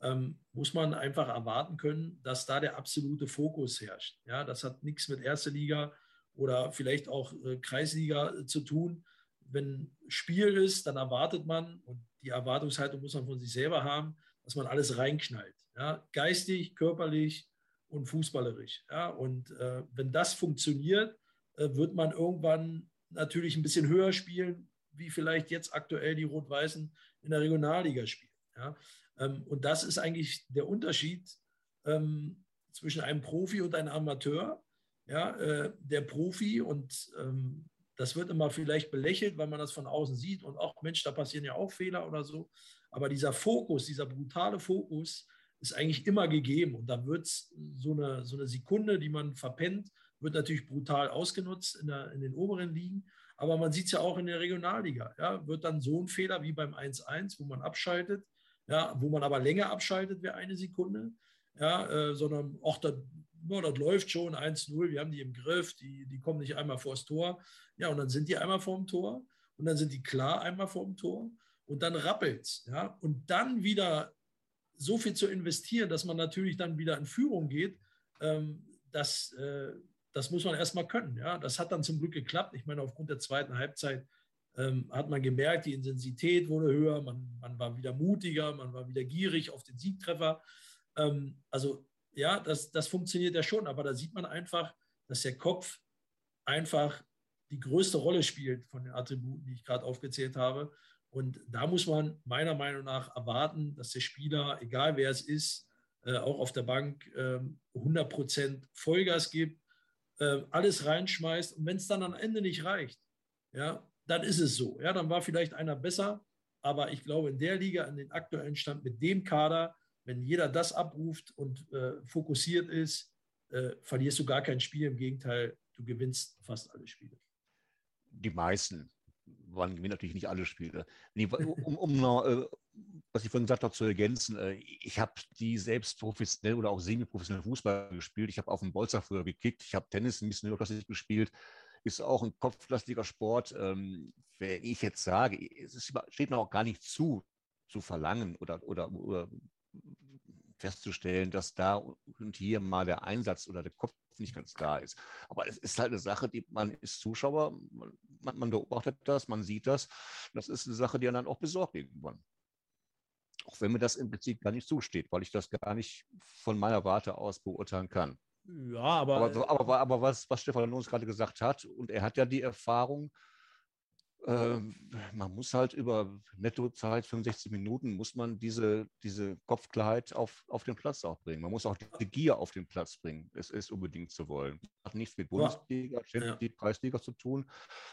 ähm, muss man einfach erwarten können, dass da der absolute Fokus herrscht. Ja, das hat nichts mit Erste Liga oder vielleicht auch äh, Kreisliga äh, zu tun. Wenn Spiel ist, dann erwartet man, und die Erwartungshaltung muss man von sich selber haben, dass man alles reinknallt. Ja? Geistig, körperlich und fußballerisch. Ja? Und äh, wenn das funktioniert, äh, wird man irgendwann natürlich ein bisschen höher spielen, wie vielleicht jetzt aktuell die Rot-Weißen in der Regionalliga spielen. Ja? Ähm, und das ist eigentlich der Unterschied ähm, zwischen einem Profi und einem Amateur. Ja, äh, der Profi und ähm, das wird immer vielleicht belächelt, weil man das von außen sieht und auch Mensch, da passieren ja auch Fehler oder so. Aber dieser Fokus, dieser brutale Fokus ist eigentlich immer gegeben. Und da wird so eine, so eine Sekunde, die man verpennt, wird natürlich brutal ausgenutzt in, der, in den oberen Ligen. Aber man sieht es ja auch in der Regionalliga. Ja, wird dann so ein Fehler wie beim 1-1, wo man abschaltet, ja, wo man aber länger abschaltet wie eine Sekunde, ja, äh, sondern auch da, ja, das läuft schon 1-0, wir haben die im Griff, die, die kommen nicht einmal vors Tor. Ja, und dann sind die einmal vorm Tor und dann sind die klar einmal vorm Tor und dann rappelt. Ja? Und dann wieder so viel zu investieren, dass man natürlich dann wieder in Führung geht, ähm, das, äh, das muss man erstmal können. Ja? Das hat dann zum Glück geklappt. Ich meine, aufgrund der zweiten Halbzeit ähm, hat man gemerkt, die Intensität wurde höher, man, man war wieder mutiger, man war wieder gierig auf den Siegtreffer. Ähm, also ja, das, das funktioniert ja schon, aber da sieht man einfach, dass der Kopf einfach die größte Rolle spielt von den Attributen, die ich gerade aufgezählt habe. Und da muss man meiner Meinung nach erwarten, dass der Spieler, egal wer es ist, äh, auch auf der Bank 100 ähm, Prozent Vollgas gibt, äh, alles reinschmeißt. Und wenn es dann am Ende nicht reicht, ja, dann ist es so. Ja, dann war vielleicht einer besser. Aber ich glaube, in der Liga, an den aktuellen Stand mit dem Kader, wenn jeder das abruft und äh, fokussiert ist, äh, verlierst du gar kein Spiel. Im Gegenteil, du gewinnst fast alle Spiele. Die meisten man gewinnt natürlich nicht alle Spiele. Um, um noch, äh, was ich vorhin gesagt habe, zu ergänzen, äh, ich habe die selbst professionell oder auch semi-professionell Fußball gespielt. Ich habe auf dem Bolzer früher gekickt, ich habe Tennis ein bisschen überklassig gespielt. Ist auch ein kopflastiger Sport. Ähm, wenn ich jetzt sage, es steht mir auch gar nicht zu, zu verlangen oder, oder, oder festzustellen, dass da und hier mal der Einsatz oder der Kopf nicht ganz da ist. Aber es ist halt eine Sache, die man ist Zuschauer, man, man beobachtet das, man sieht das. Das ist eine Sache, die dann auch besorgt irgendwann. Auch wenn mir das im Prinzip gar nicht zusteht, weil ich das gar nicht von meiner Warte aus beurteilen kann. Ja, aber. Aber, aber, aber was, was Stefan uns gerade gesagt hat, und er hat ja die Erfahrung, man muss halt über Nettozeit 65 Minuten, muss man diese, diese Kopfklarheit auf, auf den Platz auch bringen. Man muss auch die Gier auf den Platz bringen. Es ist unbedingt zu wollen. Das hat nichts mit Bundesliga, Champions League, Preisliga zu tun.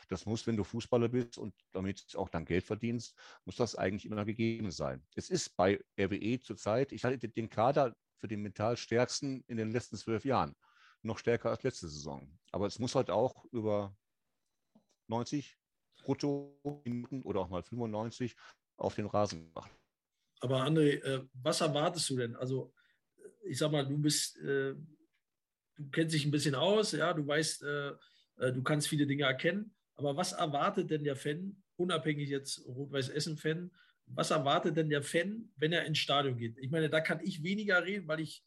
Das muss, wenn du Fußballer bist und damit auch dann Geld verdienst, muss das eigentlich immer gegeben sein. Es ist bei RWE zurzeit, ich hatte den Kader für den mental stärksten in den letzten zwölf Jahren. Noch stärker als letzte Saison. Aber es muss halt auch über 90, Brutto-Minuten oder auch mal 95 auf den Rasen machen. Aber André, äh, was erwartest du denn? Also, ich sag mal, du bist, äh, du kennst dich ein bisschen aus, ja, du weißt, äh, du kannst viele Dinge erkennen. Aber was erwartet denn der Fan, unabhängig jetzt Rot-Weiß-Essen-Fan, was erwartet denn der Fan, wenn er ins Stadion geht? Ich meine, da kann ich weniger reden, weil ich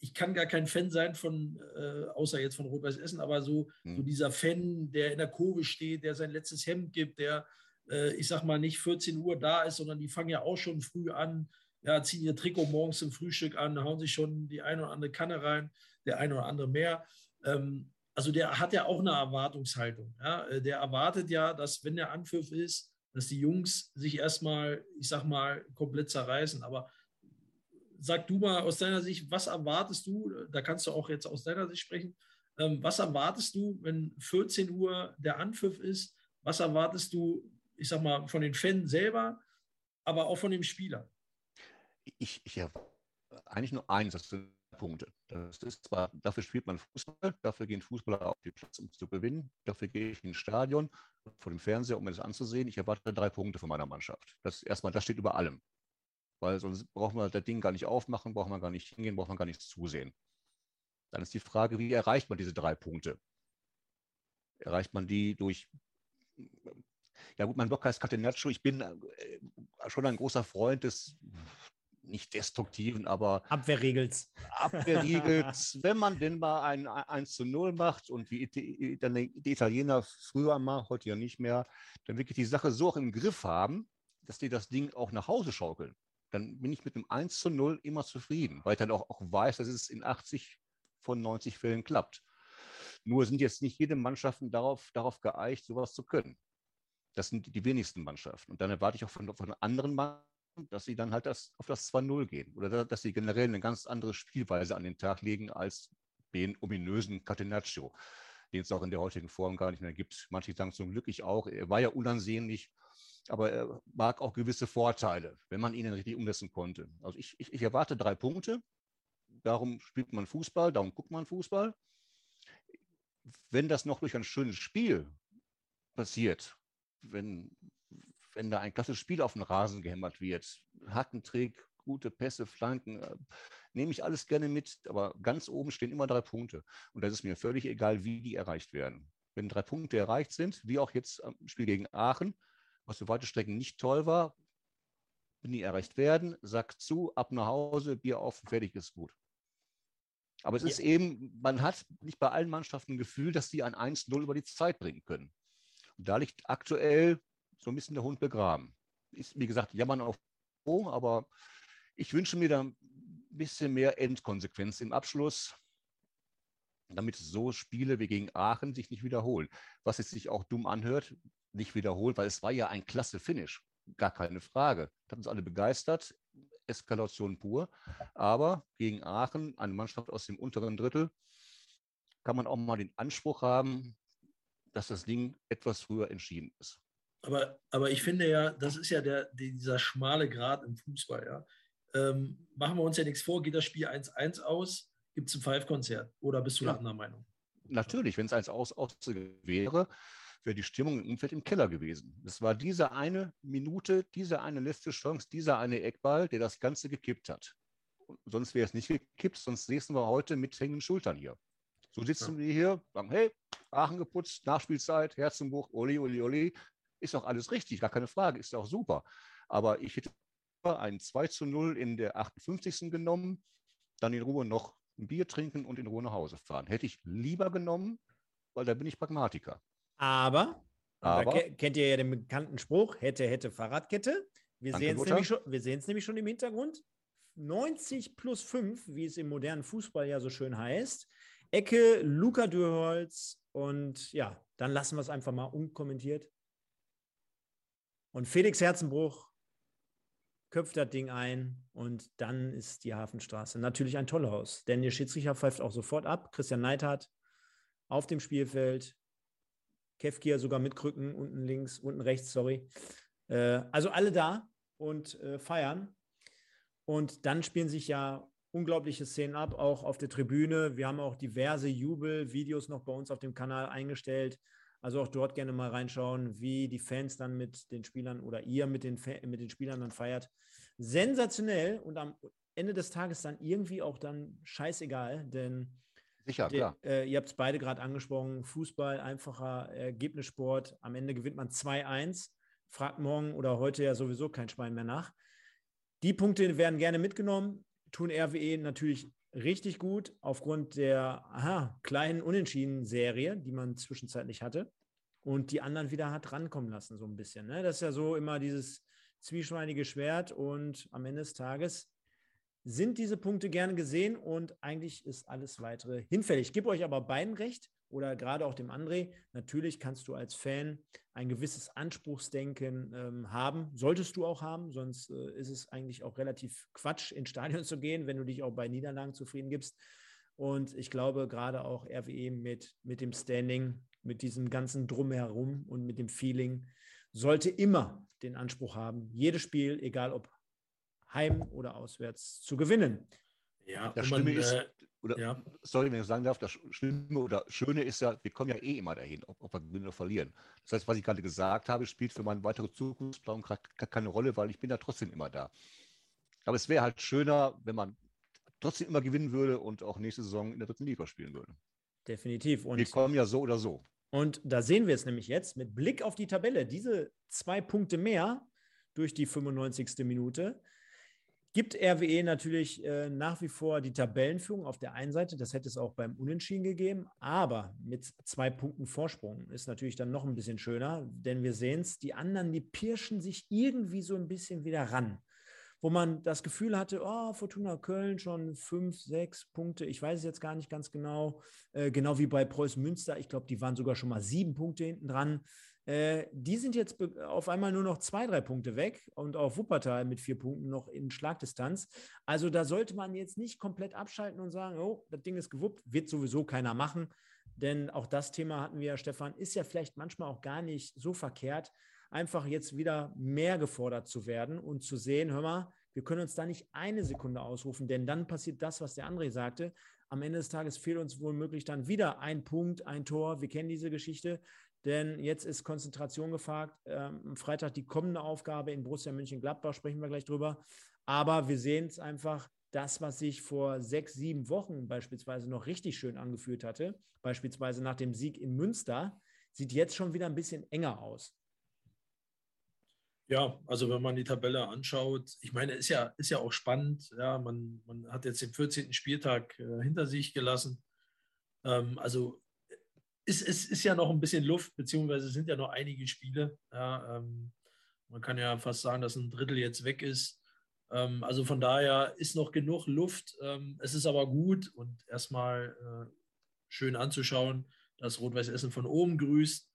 ich kann gar kein Fan sein von, äh, außer jetzt von Rot-Weiß Essen, aber so, mhm. so dieser Fan, der in der Kurve steht, der sein letztes Hemd gibt, der, äh, ich sag mal, nicht 14 Uhr da ist, sondern die fangen ja auch schon früh an, ja, ziehen ihr Trikot morgens zum Frühstück an, hauen sich schon die eine oder andere Kanne rein, der eine oder andere mehr. Ähm, also der hat ja auch eine Erwartungshaltung. Ja? Äh, der erwartet ja, dass wenn der Anpfiff ist, dass die Jungs sich erstmal, ich sag mal, komplett zerreißen. Aber sag du mal aus deiner Sicht, was erwartest du, da kannst du auch jetzt aus deiner Sicht sprechen, ähm, was erwartest du, wenn 14 Uhr der Anpfiff ist? Was erwartest du, ich sag mal, von den Fans selber, aber auch von dem Spieler? Ich, ich habe eigentlich nur eins, das sind Punkte. Das ist zwar, dafür spielt man Fußball, dafür gehen Fußballer auf die Platz, um zu gewinnen. Dafür gehe ich ins Stadion vor dem Fernseher, um mir das anzusehen. Ich erwarte drei Punkte von meiner Mannschaft. Das erstmal, das steht über allem weil sonst braucht man das Ding gar nicht aufmachen, braucht man gar nicht hingehen, braucht man gar nichts zusehen. Dann ist die Frage, wie erreicht man diese drei Punkte? Erreicht man die durch, ja gut, mein Blog heißt Catenaccio, ich bin äh, schon ein großer Freund des nicht destruktiven, aber Abwehrregels. Abwehrregels, wenn man denn mal ein 1 zu 0 macht und wie die Italiener früher mal, heute ja nicht mehr, dann wirklich die Sache so auch im Griff haben, dass die das Ding auch nach Hause schaukeln dann bin ich mit einem 1 zu 0 immer zufrieden, weil ich dann auch, auch weiß, dass es in 80 von 90 Fällen klappt. Nur sind jetzt nicht jede Mannschaften darauf, darauf geeicht, sowas zu können. Das sind die wenigsten Mannschaften. Und dann erwarte ich auch von, von anderen Mannschaften, dass sie dann halt das, auf das 2-0 gehen oder dass sie generell eine ganz andere Spielweise an den Tag legen als den ominösen Catenaccio, den es auch in der heutigen Form gar nicht mehr gibt. Manche sagen zum Glück ich auch. Er war ja unansehnlich, aber er mag auch gewisse Vorteile, wenn man ihn richtig umsetzen konnte. Also ich, ich, ich erwarte drei Punkte. Darum spielt man Fußball, darum guckt man Fußball. Wenn das noch durch ein schönes Spiel passiert, wenn, wenn da ein klassisches Spiel auf den Rasen gehämmert wird, Hackentrick, gute Pässe, Flanken, äh, nehme ich alles gerne mit, aber ganz oben stehen immer drei Punkte. Und das ist mir völlig egal, wie die erreicht werden. Wenn drei Punkte erreicht sind, wie auch jetzt am Spiel gegen Aachen, was für weite Strecken nicht toll war, nie erreicht werden, sagt zu, ab nach Hause, Bier auf, fertig ist gut. Aber es ja. ist eben, man hat nicht bei allen Mannschaften ein Gefühl, dass sie ein 1-0 über die Zeit bringen können. Und da liegt aktuell so ein bisschen der Hund begraben. Ist, wie gesagt, jammern auf O, aber ich wünsche mir da ein bisschen mehr Endkonsequenz im Abschluss, damit so Spiele wie gegen Aachen sich nicht wiederholen. Was jetzt sich auch dumm anhört, nicht wiederholt, weil es war ja ein klasse Finish, gar keine Frage. Das hat uns alle begeistert, Eskalation pur. Aber gegen Aachen, eine Mannschaft aus dem unteren Drittel, kann man auch mal den Anspruch haben, dass das Ding etwas früher entschieden ist. Aber, aber ich finde ja, das ist ja der, dieser schmale Grad im Fußball. Ja. Ähm, machen wir uns ja nichts vor, geht das Spiel 1-1 aus, gibt es ein Five-Konzert oder bist du ja. anderer Meinung? Natürlich, wenn es 1 aus, aus wäre, wäre die Stimmung im Umfeld im Keller gewesen. Es war diese eine Minute, diese eine letzte Chance, dieser eine Eckball, der das Ganze gekippt hat. sonst wäre es nicht gekippt, sonst sitzen wir heute mit hängenden Schultern hier. So sitzen ja. wir hier, sagen, hey, Aachen geputzt, Nachspielzeit, Herzenbuch, Oli, Oli, Oli. Ist doch alles richtig, gar keine Frage, ist auch super. Aber ich hätte ein 2 zu 0 in der 58. genommen, dann in Ruhe noch ein Bier trinken und in Ruhe nach Hause fahren. Hätte ich lieber genommen, weil da bin ich Pragmatiker. Aber, Aber da kennt ihr ja den bekannten Spruch, hätte, hätte Fahrradkette. Wir sehen es nämlich, schon, nämlich schon im Hintergrund. 90 plus 5, wie es im modernen Fußball ja so schön heißt. Ecke, Luca Dürholz und ja, dann lassen wir es einfach mal unkommentiert. Und Felix Herzenbruch köpft das Ding ein und dann ist die Hafenstraße natürlich ein Tollhaus. Denn der Schiedsrichter pfeift auch sofort ab. Christian Neidhardt auf dem Spielfeld. Kevkia sogar mit Krücken, unten links, unten rechts, sorry. Äh, also alle da und äh, feiern. Und dann spielen sich ja unglaubliche Szenen ab, auch auf der Tribüne. Wir haben auch diverse Jubelvideos noch bei uns auf dem Kanal eingestellt. Also auch dort gerne mal reinschauen, wie die Fans dann mit den Spielern oder ihr mit den, mit den Spielern dann feiert. Sensationell und am Ende des Tages dann irgendwie auch dann scheißegal, denn Sicher, klar. äh, ihr habt es beide gerade angesprochen, Fußball, einfacher Ergebnissport. Am Ende gewinnt man 2-1, fragt morgen oder heute ja sowieso kein Schwein mehr nach. Die Punkte werden gerne mitgenommen, tun RWE natürlich richtig gut aufgrund der aha, kleinen Unentschieden-Serie, die man zwischenzeitlich hatte und die anderen wieder hat rankommen lassen, so ein bisschen. Ne? Das ist ja so immer dieses zwieschweinige Schwert und am Ende des Tages sind diese Punkte gerne gesehen und eigentlich ist alles weitere hinfällig. Ich gebe euch aber beiden recht oder gerade auch dem André. Natürlich kannst du als Fan ein gewisses Anspruchsdenken ähm, haben. Solltest du auch haben, sonst äh, ist es eigentlich auch relativ Quatsch, ins Stadion zu gehen, wenn du dich auch bei Niederlagen zufrieden gibst. Und ich glaube, gerade auch RWE mit, mit dem Standing, mit diesem ganzen Drumherum und mit dem Feeling, sollte immer den Anspruch haben, jedes Spiel, egal ob heim oder auswärts, zu gewinnen. Ja, das Schlimme ist, äh, oder, ja. sorry, wenn ich sagen darf, das Schlimme oder Schöne ist ja, wir kommen ja eh immer dahin, ob, ob wir gewinnen oder verlieren. Das heißt, was ich gerade gesagt habe, spielt für meinen weiteren Zukunftsplan keine Rolle, weil ich bin ja trotzdem immer da. Aber es wäre halt schöner, wenn man trotzdem immer gewinnen würde und auch nächste Saison in der dritten Liga spielen würde. Definitiv. Und wir kommen ja so oder so. Und da sehen wir es nämlich jetzt mit Blick auf die Tabelle. Diese zwei Punkte mehr durch die 95. Minute gibt RWE natürlich äh, nach wie vor die Tabellenführung auf der einen Seite. Das hätte es auch beim Unentschieden gegeben. Aber mit zwei Punkten Vorsprung ist natürlich dann noch ein bisschen schöner, denn wir sehen es, die anderen, die pirschen sich irgendwie so ein bisschen wieder ran. Wo man das Gefühl hatte, oh, Fortuna Köln schon fünf, sechs Punkte, ich weiß es jetzt gar nicht ganz genau, äh, genau wie bei Preußen Münster, ich glaube, die waren sogar schon mal sieben Punkte hinten dran. Äh, die sind jetzt auf einmal nur noch zwei, drei Punkte weg und auch Wuppertal mit vier Punkten noch in Schlagdistanz. Also da sollte man jetzt nicht komplett abschalten und sagen, oh, das Ding ist gewuppt, wird sowieso keiner machen. Denn auch das Thema hatten wir ja, Stefan, ist ja vielleicht manchmal auch gar nicht so verkehrt, einfach jetzt wieder mehr gefordert zu werden und zu sehen, hör mal, wir können uns da nicht eine Sekunde ausrufen, denn dann passiert das, was der André sagte. Am Ende des Tages fehlt uns womöglich dann wieder ein Punkt, ein Tor. Wir kennen diese Geschichte denn jetzt ist Konzentration gefragt. Ähm, Freitag die kommende Aufgabe in Borussia München-Gladbach, sprechen wir gleich drüber. Aber wir sehen es einfach, das, was sich vor sechs, sieben Wochen beispielsweise noch richtig schön angefühlt hatte, beispielsweise nach dem Sieg in Münster, sieht jetzt schon wieder ein bisschen enger aus. Ja, also wenn man die Tabelle anschaut, ich meine, ist ja, ist ja auch spannend. Ja, man, man hat jetzt den 14. Spieltag äh, hinter sich gelassen. Ähm, also ist, ist, ist ja noch ein bisschen Luft, beziehungsweise sind ja noch einige Spiele. Ja, ähm, man kann ja fast sagen, dass ein Drittel jetzt weg ist. Ähm, also von daher ist noch genug Luft. Ähm, es ist aber gut und erstmal äh, schön anzuschauen, dass Rot-Weiß Essen von oben grüßt.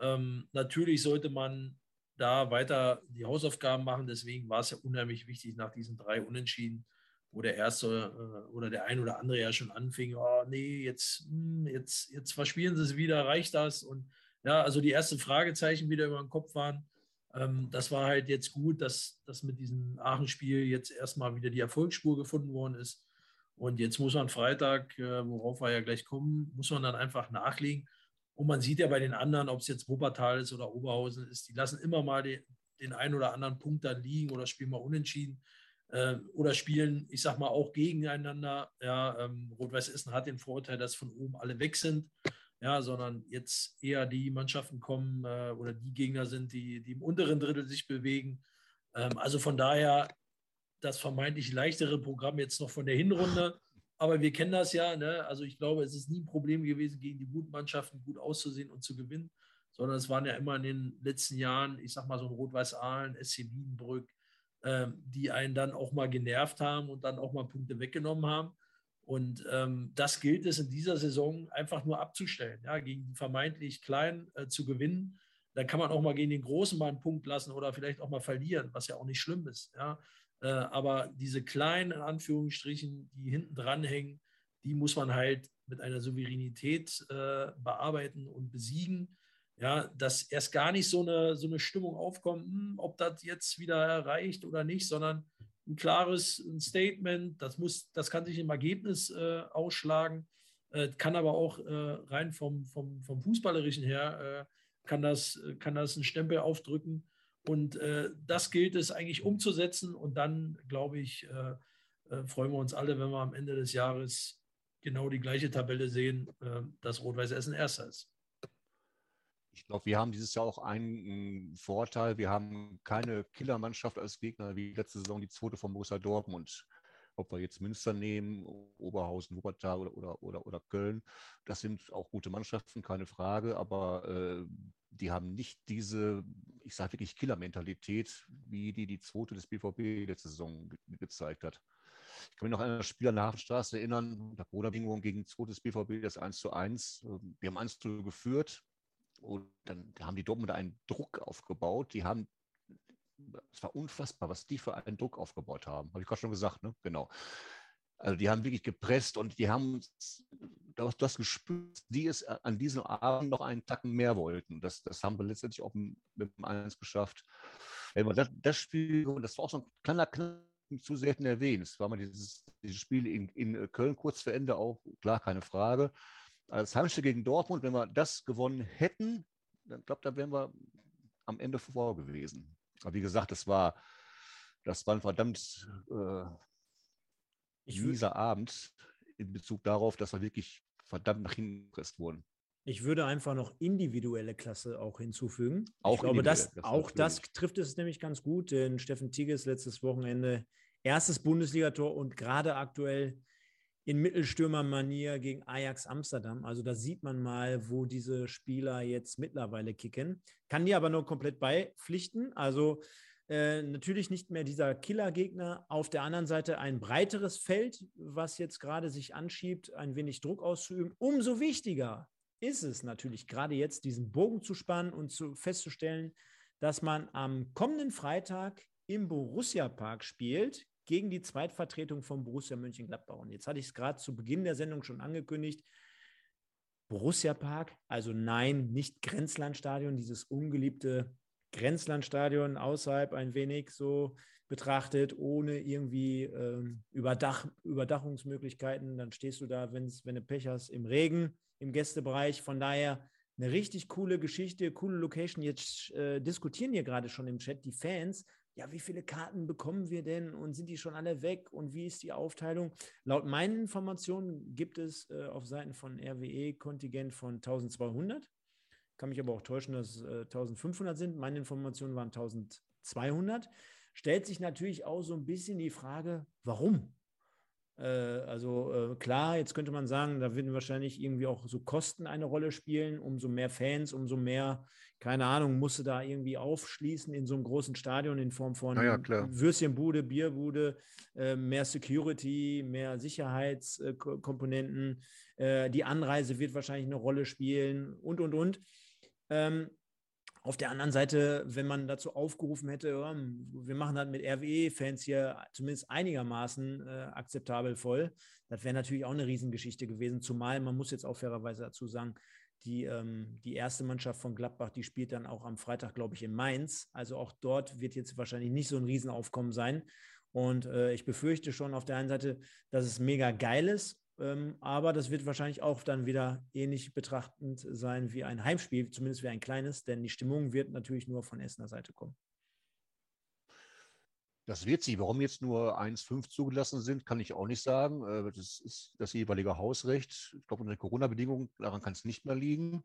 Ähm, natürlich sollte man da weiter die Hausaufgaben machen. Deswegen war es ja unheimlich wichtig nach diesen drei Unentschieden wo der erste äh, oder der ein oder andere ja schon anfing, oh nee, jetzt, hm, jetzt, jetzt verspielen sie es wieder, reicht das? Und ja, also die ersten Fragezeichen wieder über den Kopf waren. Ähm, das war halt jetzt gut, dass, dass mit diesem Aachen-Spiel jetzt erstmal wieder die Erfolgsspur gefunden worden ist. Und jetzt muss man Freitag, äh, worauf wir ja gleich kommen, muss man dann einfach nachlegen. Und man sieht ja bei den anderen, ob es jetzt Wuppertal ist oder Oberhausen ist, die lassen immer mal den, den einen oder anderen Punkt dann liegen oder spielen mal unentschieden äh, oder spielen, ich sag mal, auch gegeneinander. Ja, ähm, Rot-Weiß Essen hat den Vorteil, dass von oben alle weg sind. Ja, sondern jetzt eher die Mannschaften kommen äh, oder die Gegner sind, die, die im unteren Drittel sich bewegen. Ähm, also von daher das vermeintlich leichtere Programm jetzt noch von der Hinrunde. Aber wir kennen das ja. Ne? Also ich glaube, es ist nie ein Problem gewesen, gegen die guten Mannschaften gut auszusehen und zu gewinnen, sondern es waren ja immer in den letzten Jahren, ich sag mal so ein Rot-Weiß-Aalen, SC Wiedenbrück, ähm, die einen dann auch mal genervt haben und dann auch mal Punkte weggenommen haben. Und ähm, das gilt es in dieser Saison einfach nur abzustellen, ja, gegen die vermeintlich Kleinen äh, zu gewinnen. Dann kann man auch mal gegen den Großen mal einen Punkt lassen oder vielleicht auch mal verlieren, was ja auch nicht schlimm ist. Ja. Äh, aber diese kleinen, in Anführungsstrichen, die hinten dranhängen, die muss man halt mit einer Souveränität äh, bearbeiten und besiegen. Ja, dass erst gar nicht so eine, so eine Stimmung aufkommt, hm, ob das jetzt wieder erreicht oder nicht, sondern ein klares Statement, das, muss, das kann sich im Ergebnis äh, ausschlagen, äh, kann aber auch äh, rein vom, vom, vom Fußballerischen her, äh, kann, das, kann das einen Stempel aufdrücken. Und äh, das gilt es eigentlich umzusetzen und dann, glaube ich, äh, freuen wir uns alle, wenn wir am Ende des Jahres genau die gleiche Tabelle sehen, dass Rot-Weiß Essen erster ist. Ich glaube, wir haben dieses Jahr auch einen Vorteil. Wir haben keine Killermannschaft als Gegner wie letzte Saison die zweite von Borussia Dortmund. Ob wir jetzt Münster nehmen, Oberhausen, Wuppertal oder, oder, oder, oder Köln, das sind auch gute Mannschaften, keine Frage, aber äh, die haben nicht diese, ich sage wirklich Killermentalität, wie die die zweite des BVB letzte Saison ge gezeigt hat. Ich kann mich noch an das Spiel an der Hafenstraße erinnern, der Corona-Bedingungen gegen zweites BVB, das 1 zu 1. Ähm, wir haben 1 zu geführt und dann haben die Dortmunder einen Druck aufgebaut. Die haben, es war unfassbar, was die für einen Druck aufgebaut haben. Habe ich gerade schon gesagt, ne? Genau. Also die haben wirklich gepresst und die haben das, das gespürt, die es an diesem Abend noch einen Tacken mehr wollten. Das, das haben wir letztendlich auch mit dem 1 geschafft. Das, das Spiel, das war auch so ein kleiner Knall zu selten erwähnt. Es war mal dieses, dieses Spiel in, in äh, Köln kurz vor Ende auch, klar, keine Frage. Als Heimspiel gegen Dortmund, wenn wir das gewonnen hätten, dann glaube da wären wir am Ende vor gewesen. Aber wie gesagt, das war, das war ein verdammt äh, mieser Abend in Bezug darauf, dass wir wirklich verdammt nach hinten gepresst wurden. Ich würde einfach noch individuelle Klasse auch hinzufügen. Auch ich glaube, das, auch das trifft es nämlich ganz gut, denn Steffen Tigges letztes Wochenende erstes Bundesligator und gerade aktuell in Mittelstürmermanier gegen Ajax Amsterdam. Also da sieht man mal, wo diese Spieler jetzt mittlerweile kicken. Kann die aber nur komplett beipflichten. Also äh, natürlich nicht mehr dieser Killergegner. Auf der anderen Seite ein breiteres Feld, was jetzt gerade sich anschiebt, ein wenig Druck auszuüben. Umso wichtiger ist es natürlich gerade jetzt, diesen Bogen zu spannen und zu, festzustellen, dass man am kommenden Freitag im Borussia Park spielt gegen die Zweitvertretung von Borussia Mönchengladbach. Und jetzt hatte ich es gerade zu Beginn der Sendung schon angekündigt. Borussia Park, also nein, nicht Grenzlandstadion, dieses ungeliebte Grenzlandstadion außerhalb ein wenig so betrachtet, ohne irgendwie ähm, Überdach, Überdachungsmöglichkeiten. Dann stehst du da, wenn's, wenn du Pech hast, im Regen im Gästebereich. Von daher eine richtig coole Geschichte, coole Location. Jetzt äh, diskutieren hier gerade schon im Chat die Fans. Ja, wie viele Karten bekommen wir denn und sind die schon alle weg und wie ist die Aufteilung? Laut meinen Informationen gibt es äh, auf Seiten von RWE Kontingent von 1200. Kann mich aber auch täuschen, dass äh, 1500 sind. Meine Informationen waren 1200. Stellt sich natürlich auch so ein bisschen die Frage, warum? Äh, also äh, klar, jetzt könnte man sagen, da würden wahrscheinlich irgendwie auch so Kosten eine Rolle spielen. Umso mehr Fans, umso mehr, keine Ahnung, musste da irgendwie aufschließen in so einem großen Stadion in Form von ja, Würstchenbude, Bierbude, äh, mehr Security, mehr Sicherheitskomponenten. die Anreise wird wahrscheinlich eine Rolle spielen und, und, und. Auf der anderen Seite, wenn man dazu aufgerufen hätte, ja, wir machen das mit RWE-Fans hier zumindest einigermaßen äh, akzeptabel voll, das wäre natürlich auch eine Riesengeschichte gewesen. Zumal man muss jetzt auch fairerweise dazu sagen, die, ähm, die erste Mannschaft von Gladbach, die spielt dann auch am Freitag, glaube ich, in Mainz. Also auch dort wird jetzt wahrscheinlich nicht so ein Riesenaufkommen sein. Und äh, ich befürchte schon auf der einen Seite, dass es mega geil ist aber das wird wahrscheinlich auch dann wieder ähnlich betrachtend sein wie ein Heimspiel, zumindest wie ein kleines, denn die Stimmung wird natürlich nur von Essener Seite kommen. Das wird sie. Warum jetzt nur 1,5 zugelassen sind, kann ich auch nicht sagen. Äh, das ist das jeweilige Hausrecht. Ich glaube, unter den Corona-Bedingungen, daran kann es nicht mehr liegen.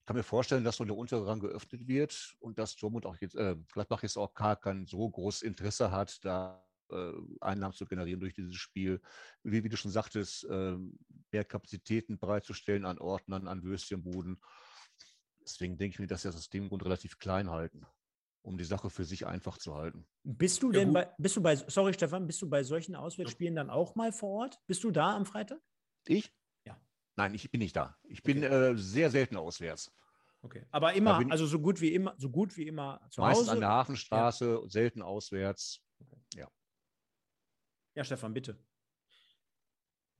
Ich kann mir vorstellen, dass so der untere Rang geöffnet wird und dass Dortmund auch jetzt, äh, Gladbach jetzt auch gar kein so großes Interesse hat, da äh, Einnahmen zu generieren durch dieses Spiel. Wie, wie du schon sagtest, ähm, mehr Kapazitäten bereitzustellen an Ordnern, an Würstchenbuden. Deswegen denke ich mir, dass wir das aus dem Grund relativ klein halten. um die Sache für sich einfach zu halten. Bist du ja, denn bei, bist du bei, sorry Stefan, bist du bei solchen Auswärtsspielen dann auch mal vor Ort? Bist du da am Freitag? Ich? Ja. Nein, ich bin nicht da. Ich bin okay. äh, sehr selten auswärts. Okay. Aber immer, also so gut wie immer, so gut wie immer zu Meistens Hause. an der Hafenstraße, ja. selten auswärts. Ja. Stefan, bitte.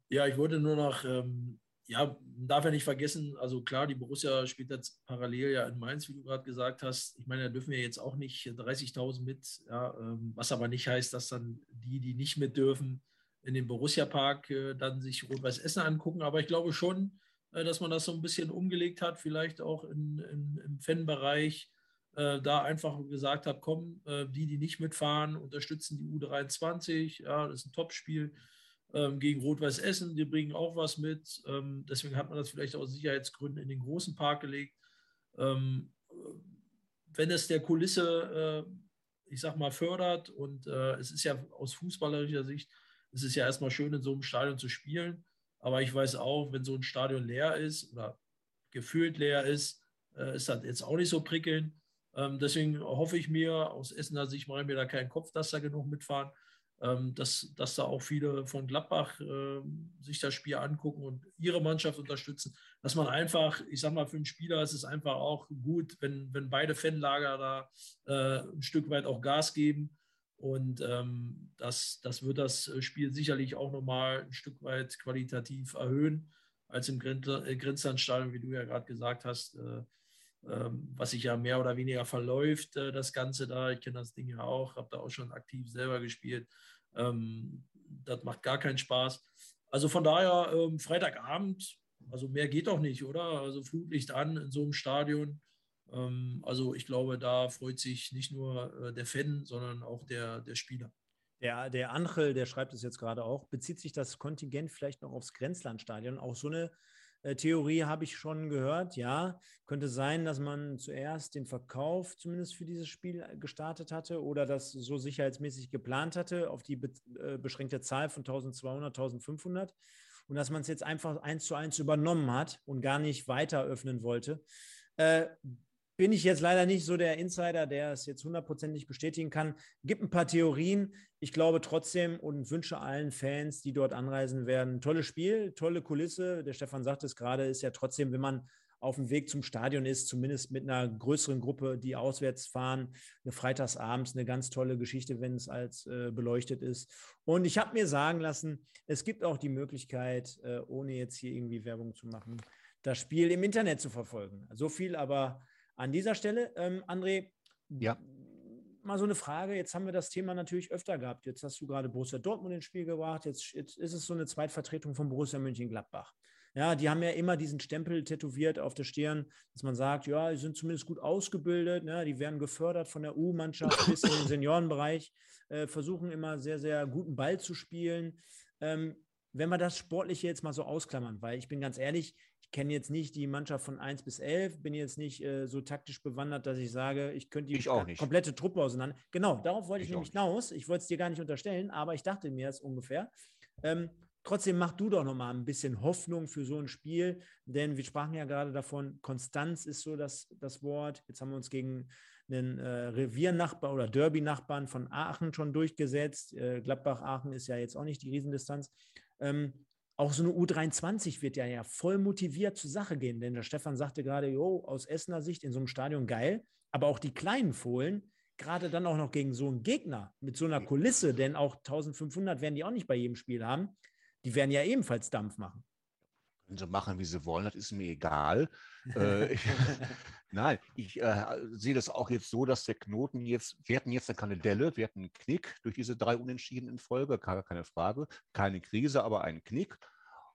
Ja, ich wollte nur noch, ähm, ja, darf ja nicht vergessen, also klar, die Borussia spielt jetzt parallel ja in Mainz, wie du gerade gesagt hast. Ich meine, da dürfen wir jetzt auch nicht 30.000 mit, ja, ähm, was aber nicht heißt, dass dann die, die nicht mit dürfen, in den Borussia-Park äh, dann sich Rot-Weiß Essen angucken. Aber ich glaube schon, äh, dass man das so ein bisschen umgelegt hat, vielleicht auch in, in, im Fanbereich, äh, da einfach gesagt hat, komm, äh, die, die nicht mitfahren, unterstützen die U23, ja, das ist ein Topspiel ähm, gegen Rot-Weiß Essen, die bringen auch was mit. Ähm, deswegen hat man das vielleicht aus Sicherheitsgründen in den großen Park gelegt. Ähm, wenn es der Kulisse, äh, ich sag mal, fördert und äh, es ist ja aus fußballerischer Sicht, es ist ja erstmal schön, in so einem Stadion zu spielen. Aber ich weiß auch, wenn so ein Stadion leer ist oder gefühlt leer ist, äh, ist das jetzt auch nicht so prickelnd. Ähm, deswegen hoffe ich mir, aus Essener Sicht mache ich mir da keinen Kopf, dass da genug mitfahren, ähm, dass, dass da auch viele von Gladbach äh, sich das Spiel angucken und ihre Mannschaft unterstützen. Dass man einfach, ich sag mal, für einen Spieler ist es einfach auch gut, wenn, wenn beide Fanlager da äh, ein Stück weit auch Gas geben. Und ähm, das, das wird das Spiel sicherlich auch nochmal ein Stück weit qualitativ erhöhen, als im äh, Grenzlandstadion, wie du ja gerade gesagt hast, äh, was sich ja mehr oder weniger verläuft, äh, das Ganze da. Ich kenne das Ding ja auch, habe da auch schon aktiv selber gespielt. Ähm, das macht gar keinen Spaß. Also von daher, ähm, Freitagabend, also mehr geht doch nicht, oder? Also Flutlicht an in so einem Stadion. Ähm, also ich glaube, da freut sich nicht nur äh, der Fan, sondern auch der, der Spieler. Der, der Angel, der schreibt es jetzt gerade auch, bezieht sich das Kontingent vielleicht noch aufs Grenzlandstadion? Auch so eine Theorie habe ich schon gehört. Ja, könnte sein, dass man zuerst den Verkauf zumindest für dieses Spiel äh, gestartet hatte oder das so sicherheitsmäßig geplant hatte auf die be äh, beschränkte Zahl von 1200, 1500 und dass man es jetzt einfach eins zu eins übernommen hat und gar nicht weiter öffnen wollte. Äh, bin ich jetzt leider nicht so der Insider, der es jetzt hundertprozentig bestätigen kann. Gibt ein paar Theorien. Ich glaube trotzdem und wünsche allen Fans, die dort anreisen werden, tolles Spiel, tolle Kulisse. Der Stefan sagt es gerade, ist ja trotzdem, wenn man auf dem Weg zum Stadion ist, zumindest mit einer größeren Gruppe, die auswärts fahren, eine Freitagsabends, eine ganz tolle Geschichte, wenn es als äh, beleuchtet ist. Und ich habe mir sagen lassen, es gibt auch die Möglichkeit, äh, ohne jetzt hier irgendwie Werbung zu machen, das Spiel im Internet zu verfolgen. So viel aber an dieser Stelle, ähm, André, ja. mal so eine Frage. Jetzt haben wir das Thema natürlich öfter gehabt. Jetzt hast du gerade Borussia Dortmund ins Spiel gebracht. Jetzt, jetzt ist es so eine Zweitvertretung von Borussia Mönchengladbach. Ja, die haben ja immer diesen Stempel tätowiert auf der Stirn, dass man sagt, ja, die sind zumindest gut ausgebildet, ne? die werden gefördert von der U-Mannschaft bis in den Seniorenbereich, äh, versuchen immer sehr, sehr guten Ball zu spielen. Ähm, wenn wir das Sportliche jetzt mal so ausklammern, weil ich bin ganz ehrlich, ich kenne jetzt nicht die Mannschaft von 1 bis 11, bin jetzt nicht äh, so taktisch bewandert, dass ich sage, ich könnte die ich komplette Truppe auseinander. Genau, darauf wollte ich, ich nämlich hinaus. Ich wollte es dir gar nicht unterstellen, aber ich dachte mir es ungefähr. Ähm, trotzdem mach du doch noch mal ein bisschen Hoffnung für so ein Spiel, denn wir sprachen ja gerade davon, Konstanz ist so das, das Wort. Jetzt haben wir uns gegen einen äh, Reviernachbar oder Derby-Nachbarn von Aachen schon durchgesetzt. Äh, Gladbach-Aachen ist ja jetzt auch nicht die Riesendistanz. Ähm, auch so eine U23 wird ja, ja voll motiviert zur Sache gehen, denn der Stefan sagte gerade, jo, aus Essener Sicht in so einem Stadion geil, aber auch die kleinen Fohlen, gerade dann auch noch gegen so einen Gegner mit so einer Kulisse, denn auch 1500 werden die auch nicht bei jedem Spiel haben, die werden ja ebenfalls Dampf machen. Sie machen, wie sie wollen, das ist mir egal. äh, Nein, ich äh, sehe das auch jetzt so, dass der Knoten jetzt, wir hatten jetzt keine Delle, wir hatten einen Knick durch diese drei Unentschieden in Folge, keine, keine Frage, keine Krise, aber einen Knick.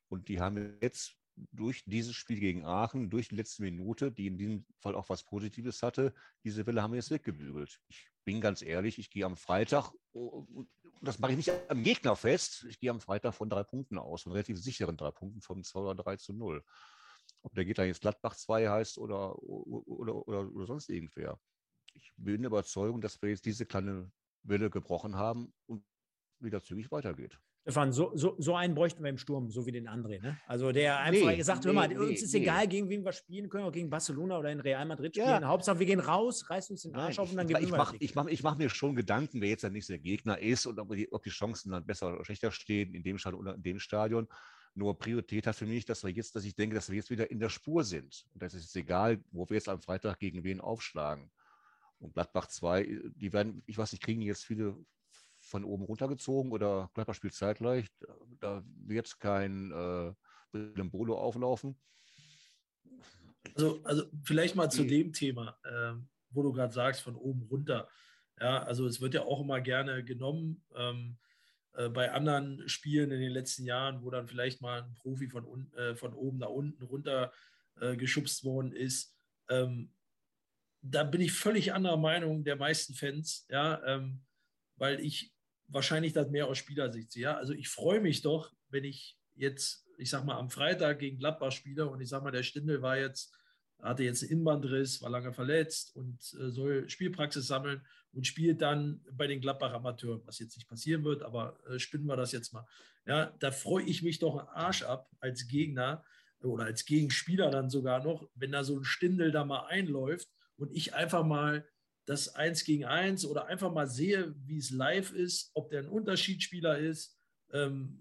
Und die haben jetzt durch dieses Spiel gegen Aachen, durch die letzte Minute, die in diesem Fall auch was Positives hatte, diese Welle haben wir jetzt weggebügelt. Ich bin ganz ehrlich, ich gehe am Freitag, das mache ich nicht am Gegner fest, ich gehe am Freitag von drei Punkten aus, von relativ sicheren drei Punkten, von 2 oder 3 zu 0. Ob der Gitter jetzt Gladbach 2 heißt oder, oder, oder, oder sonst irgendwer. Ich bin der Überzeugung, dass wir jetzt diese kleine Welle gebrochen haben und wieder zügig weitergeht. Stefan, so, so, so einen bräuchten wir im Sturm, so wie den André. Ne? Also der einfach nee, sagt, nee, hör mal, nee, uns ist egal, gegen wen wir spielen, können wir gegen Barcelona oder in Real Madrid spielen. Ja. Hauptsache, wir gehen raus, reißen uns den Arsch auf und dann gewinnen ich, wir. Mach, ich mache ich mach mir schon Gedanken, wer jetzt der nächste Gegner ist und ob die, ob die Chancen dann besser oder schlechter stehen in dem Stadion oder in dem Stadion. Nur Priorität hat für mich, dass wir jetzt, dass ich denke, dass wir jetzt wieder in der Spur sind. Und das ist jetzt egal, wo wir jetzt am Freitag gegen wen aufschlagen. Und Gladbach 2, die werden, ich weiß nicht, kriegen jetzt viele von oben runtergezogen oder Gladbach spielt zeitgleich. Da wird kein äh, Bolo auflaufen. Also, also vielleicht mal zu dem Thema, äh, wo du gerade sagst, von oben runter. Ja, also es wird ja auch immer gerne genommen ähm, äh, bei anderen Spielen in den letzten Jahren, wo dann vielleicht mal ein Profi von, äh, von oben nach unten runter äh, geschubst worden ist. Ähm, da bin ich völlig anderer Meinung der meisten Fans, ja, ähm, weil ich wahrscheinlich das mehr aus Spielersicht. Ja? Also ich freue mich doch, wenn ich jetzt, ich sag mal, am Freitag gegen Gladbach spiele und ich sag mal, der Stindel war jetzt, hatte jetzt einen Innenbandriss, war lange verletzt und äh, soll Spielpraxis sammeln und spielt dann bei den Gladbach Amateuren, was jetzt nicht passieren wird, aber äh, spinnen wir das jetzt mal. Ja, da freue ich mich doch einen Arsch ab als Gegner oder als Gegenspieler dann sogar noch, wenn da so ein Stindel da mal einläuft und ich einfach mal das Eins gegen Eins oder einfach mal sehe, wie es live ist, ob der ein Unterschiedsspieler ist, ähm,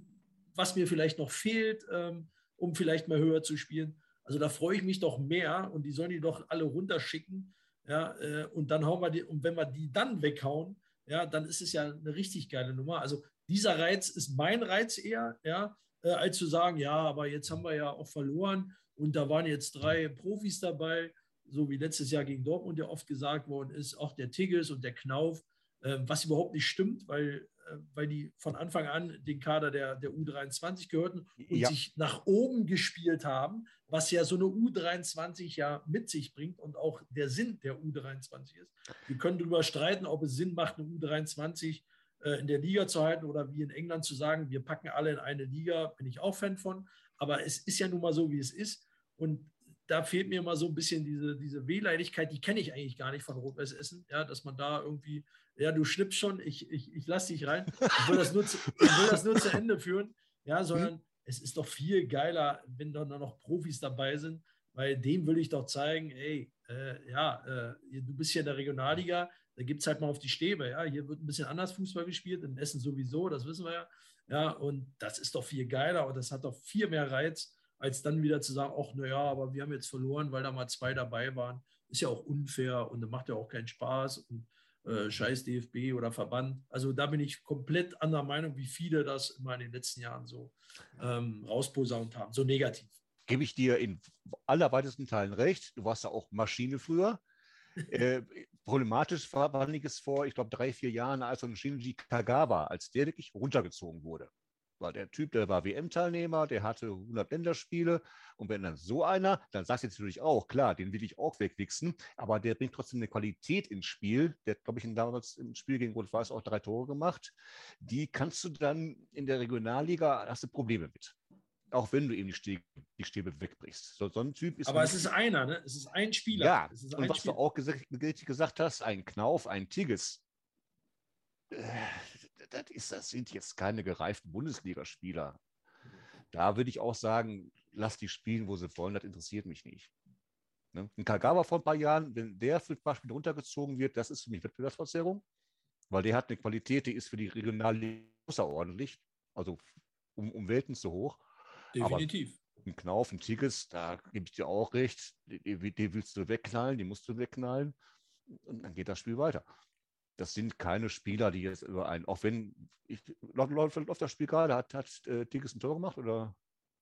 was mir vielleicht noch fehlt, ähm, um vielleicht mal höher zu spielen. Also da freue ich mich doch mehr und die sollen die doch alle runterschicken. Ja, äh, und dann hauen wir die, und wenn wir die dann weghauen, ja, dann ist es ja eine richtig geile Nummer. Also dieser Reiz ist mein Reiz eher, ja, äh, als zu sagen, ja, aber jetzt haben wir ja auch verloren und da waren jetzt drei Profis dabei so wie letztes Jahr gegen Dortmund ja oft gesagt worden ist, auch der Tigges und der Knauf, äh, was überhaupt nicht stimmt, weil, äh, weil die von Anfang an den Kader der, der U23 gehörten und ja. sich nach oben gespielt haben, was ja so eine U23 ja mit sich bringt und auch der Sinn der U23 ist. Wir können darüber streiten, ob es Sinn macht, eine U23 äh, in der Liga zu halten oder wie in England zu sagen, wir packen alle in eine Liga, bin ich auch Fan von. Aber es ist ja nun mal so, wie es ist. Und da fehlt mir immer so ein bisschen diese, diese Wehleidigkeit, die kenne ich eigentlich gar nicht von Rot-Weiß Essen, ja, dass man da irgendwie, ja, du schnippst schon, ich, ich, ich lasse dich rein, ich will, das nur zu, ich will das nur zu Ende führen, ja, sondern mhm. es ist doch viel geiler, wenn da noch Profis dabei sind, weil dem will ich doch zeigen, ey, äh, ja, äh, du bist hier in der Regionalliga, da gibt es halt mal auf die Stäbe, ja, hier wird ein bisschen anders Fußball gespielt, in Essen sowieso, das wissen wir ja, ja, und das ist doch viel geiler und das hat doch viel mehr Reiz, als dann wieder zu sagen, ach naja, aber wir haben jetzt verloren, weil da mal zwei dabei waren. Ist ja auch unfair und macht ja auch keinen Spaß und äh, scheiß DFB oder Verband. Also da bin ich komplett anderer Meinung, wie viele das immer in den letzten Jahren so ähm, rausposaunt haben, so negativ. Gebe ich dir in allerweitesten Teilen recht. Du warst ja auch Maschine früher. äh, problematisch war, war es vor, ich glaube, drei, vier Jahren, als so ein Shinji Kagawa, als der wirklich runtergezogen wurde war der Typ, der war WM-Teilnehmer, der hatte 100 Länderspiele. Und wenn dann so einer, dann sagst du jetzt natürlich auch, klar, den will ich auch wegwichsen, aber der bringt trotzdem eine Qualität ins Spiel. Der hat, glaube ich, damals im Spiel gegen Rot-Weiß auch drei Tore gemacht. Die kannst du dann in der Regionalliga, hast du Probleme mit. Auch wenn du eben die Stäbe, die Stäbe wegbrichst. So, so, ein Typ ist. Aber es ist einer, ne? Es ist ein Spieler. Ja, ein und was Spieler. du auch gesagt, gesagt hast, ein Knauf, ein Tigges. Das, ist, das sind jetzt keine gereiften Bundesligaspieler. Da würde ich auch sagen, lass die spielen, wo sie wollen, das interessiert mich nicht. Ne? Ein Kagawa vor ein paar Jahren, wenn der für ein paar Spiele runtergezogen wird, das ist für mich Wettbewerbsverzerrung, weil der hat eine Qualität, die ist für die Regionalliga außerordentlich, also um, um Welten zu hoch. Definitiv. Aber ein Knauf, ein Tigges, da gebe ich dir auch recht, die, die willst du wegknallen, die musst du wegknallen und dann geht das Spiel weiter das sind keine Spieler, die jetzt über einen, auch wenn, ich, läuft, läuft, das Spiel gerade, hat, hat äh, Tigges ein Tor gemacht oder?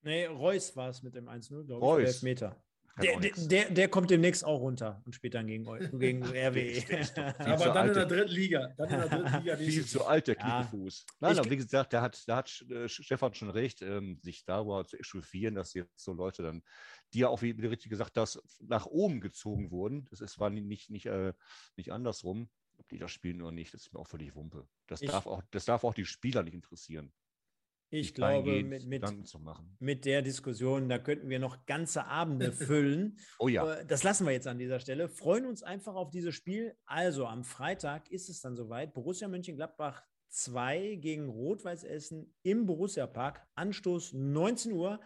Nee, Reus war es mit dem 1-0, glaube ich. Reus. Meter. Der, der, der, kommt demnächst auch runter und spielt dann gegen, gegen RWE. aber dann in der dritten Liga. Dann in der dritten Liga viel zu alt, der Kniefuß. Ja. Nein, aber wie gesagt, da hat, da hat äh, Stefan schon recht, ähm, sich darüber zu echauffieren, dass jetzt so Leute dann, die ja auch, wie richtig gesagt hast, nach oben gezogen wurden. Das ist, war nicht, nicht, äh, nicht andersrum ob die das spielen oder nicht, das ist mir auch völlig Wumpe. Das, ich, darf, auch, das darf auch die Spieler nicht interessieren. Ich glaube, mit, mit, mit, der Diskussion, da könnten wir noch ganze Abende füllen. oh ja. Äh, das lassen wir jetzt an dieser Stelle. Freuen uns einfach auf dieses Spiel. Also am Freitag ist es dann soweit. Borussia Mönchengladbach 2 gegen Rot-Weiß Essen im Borussia Park. Anstoß 19 Uhr.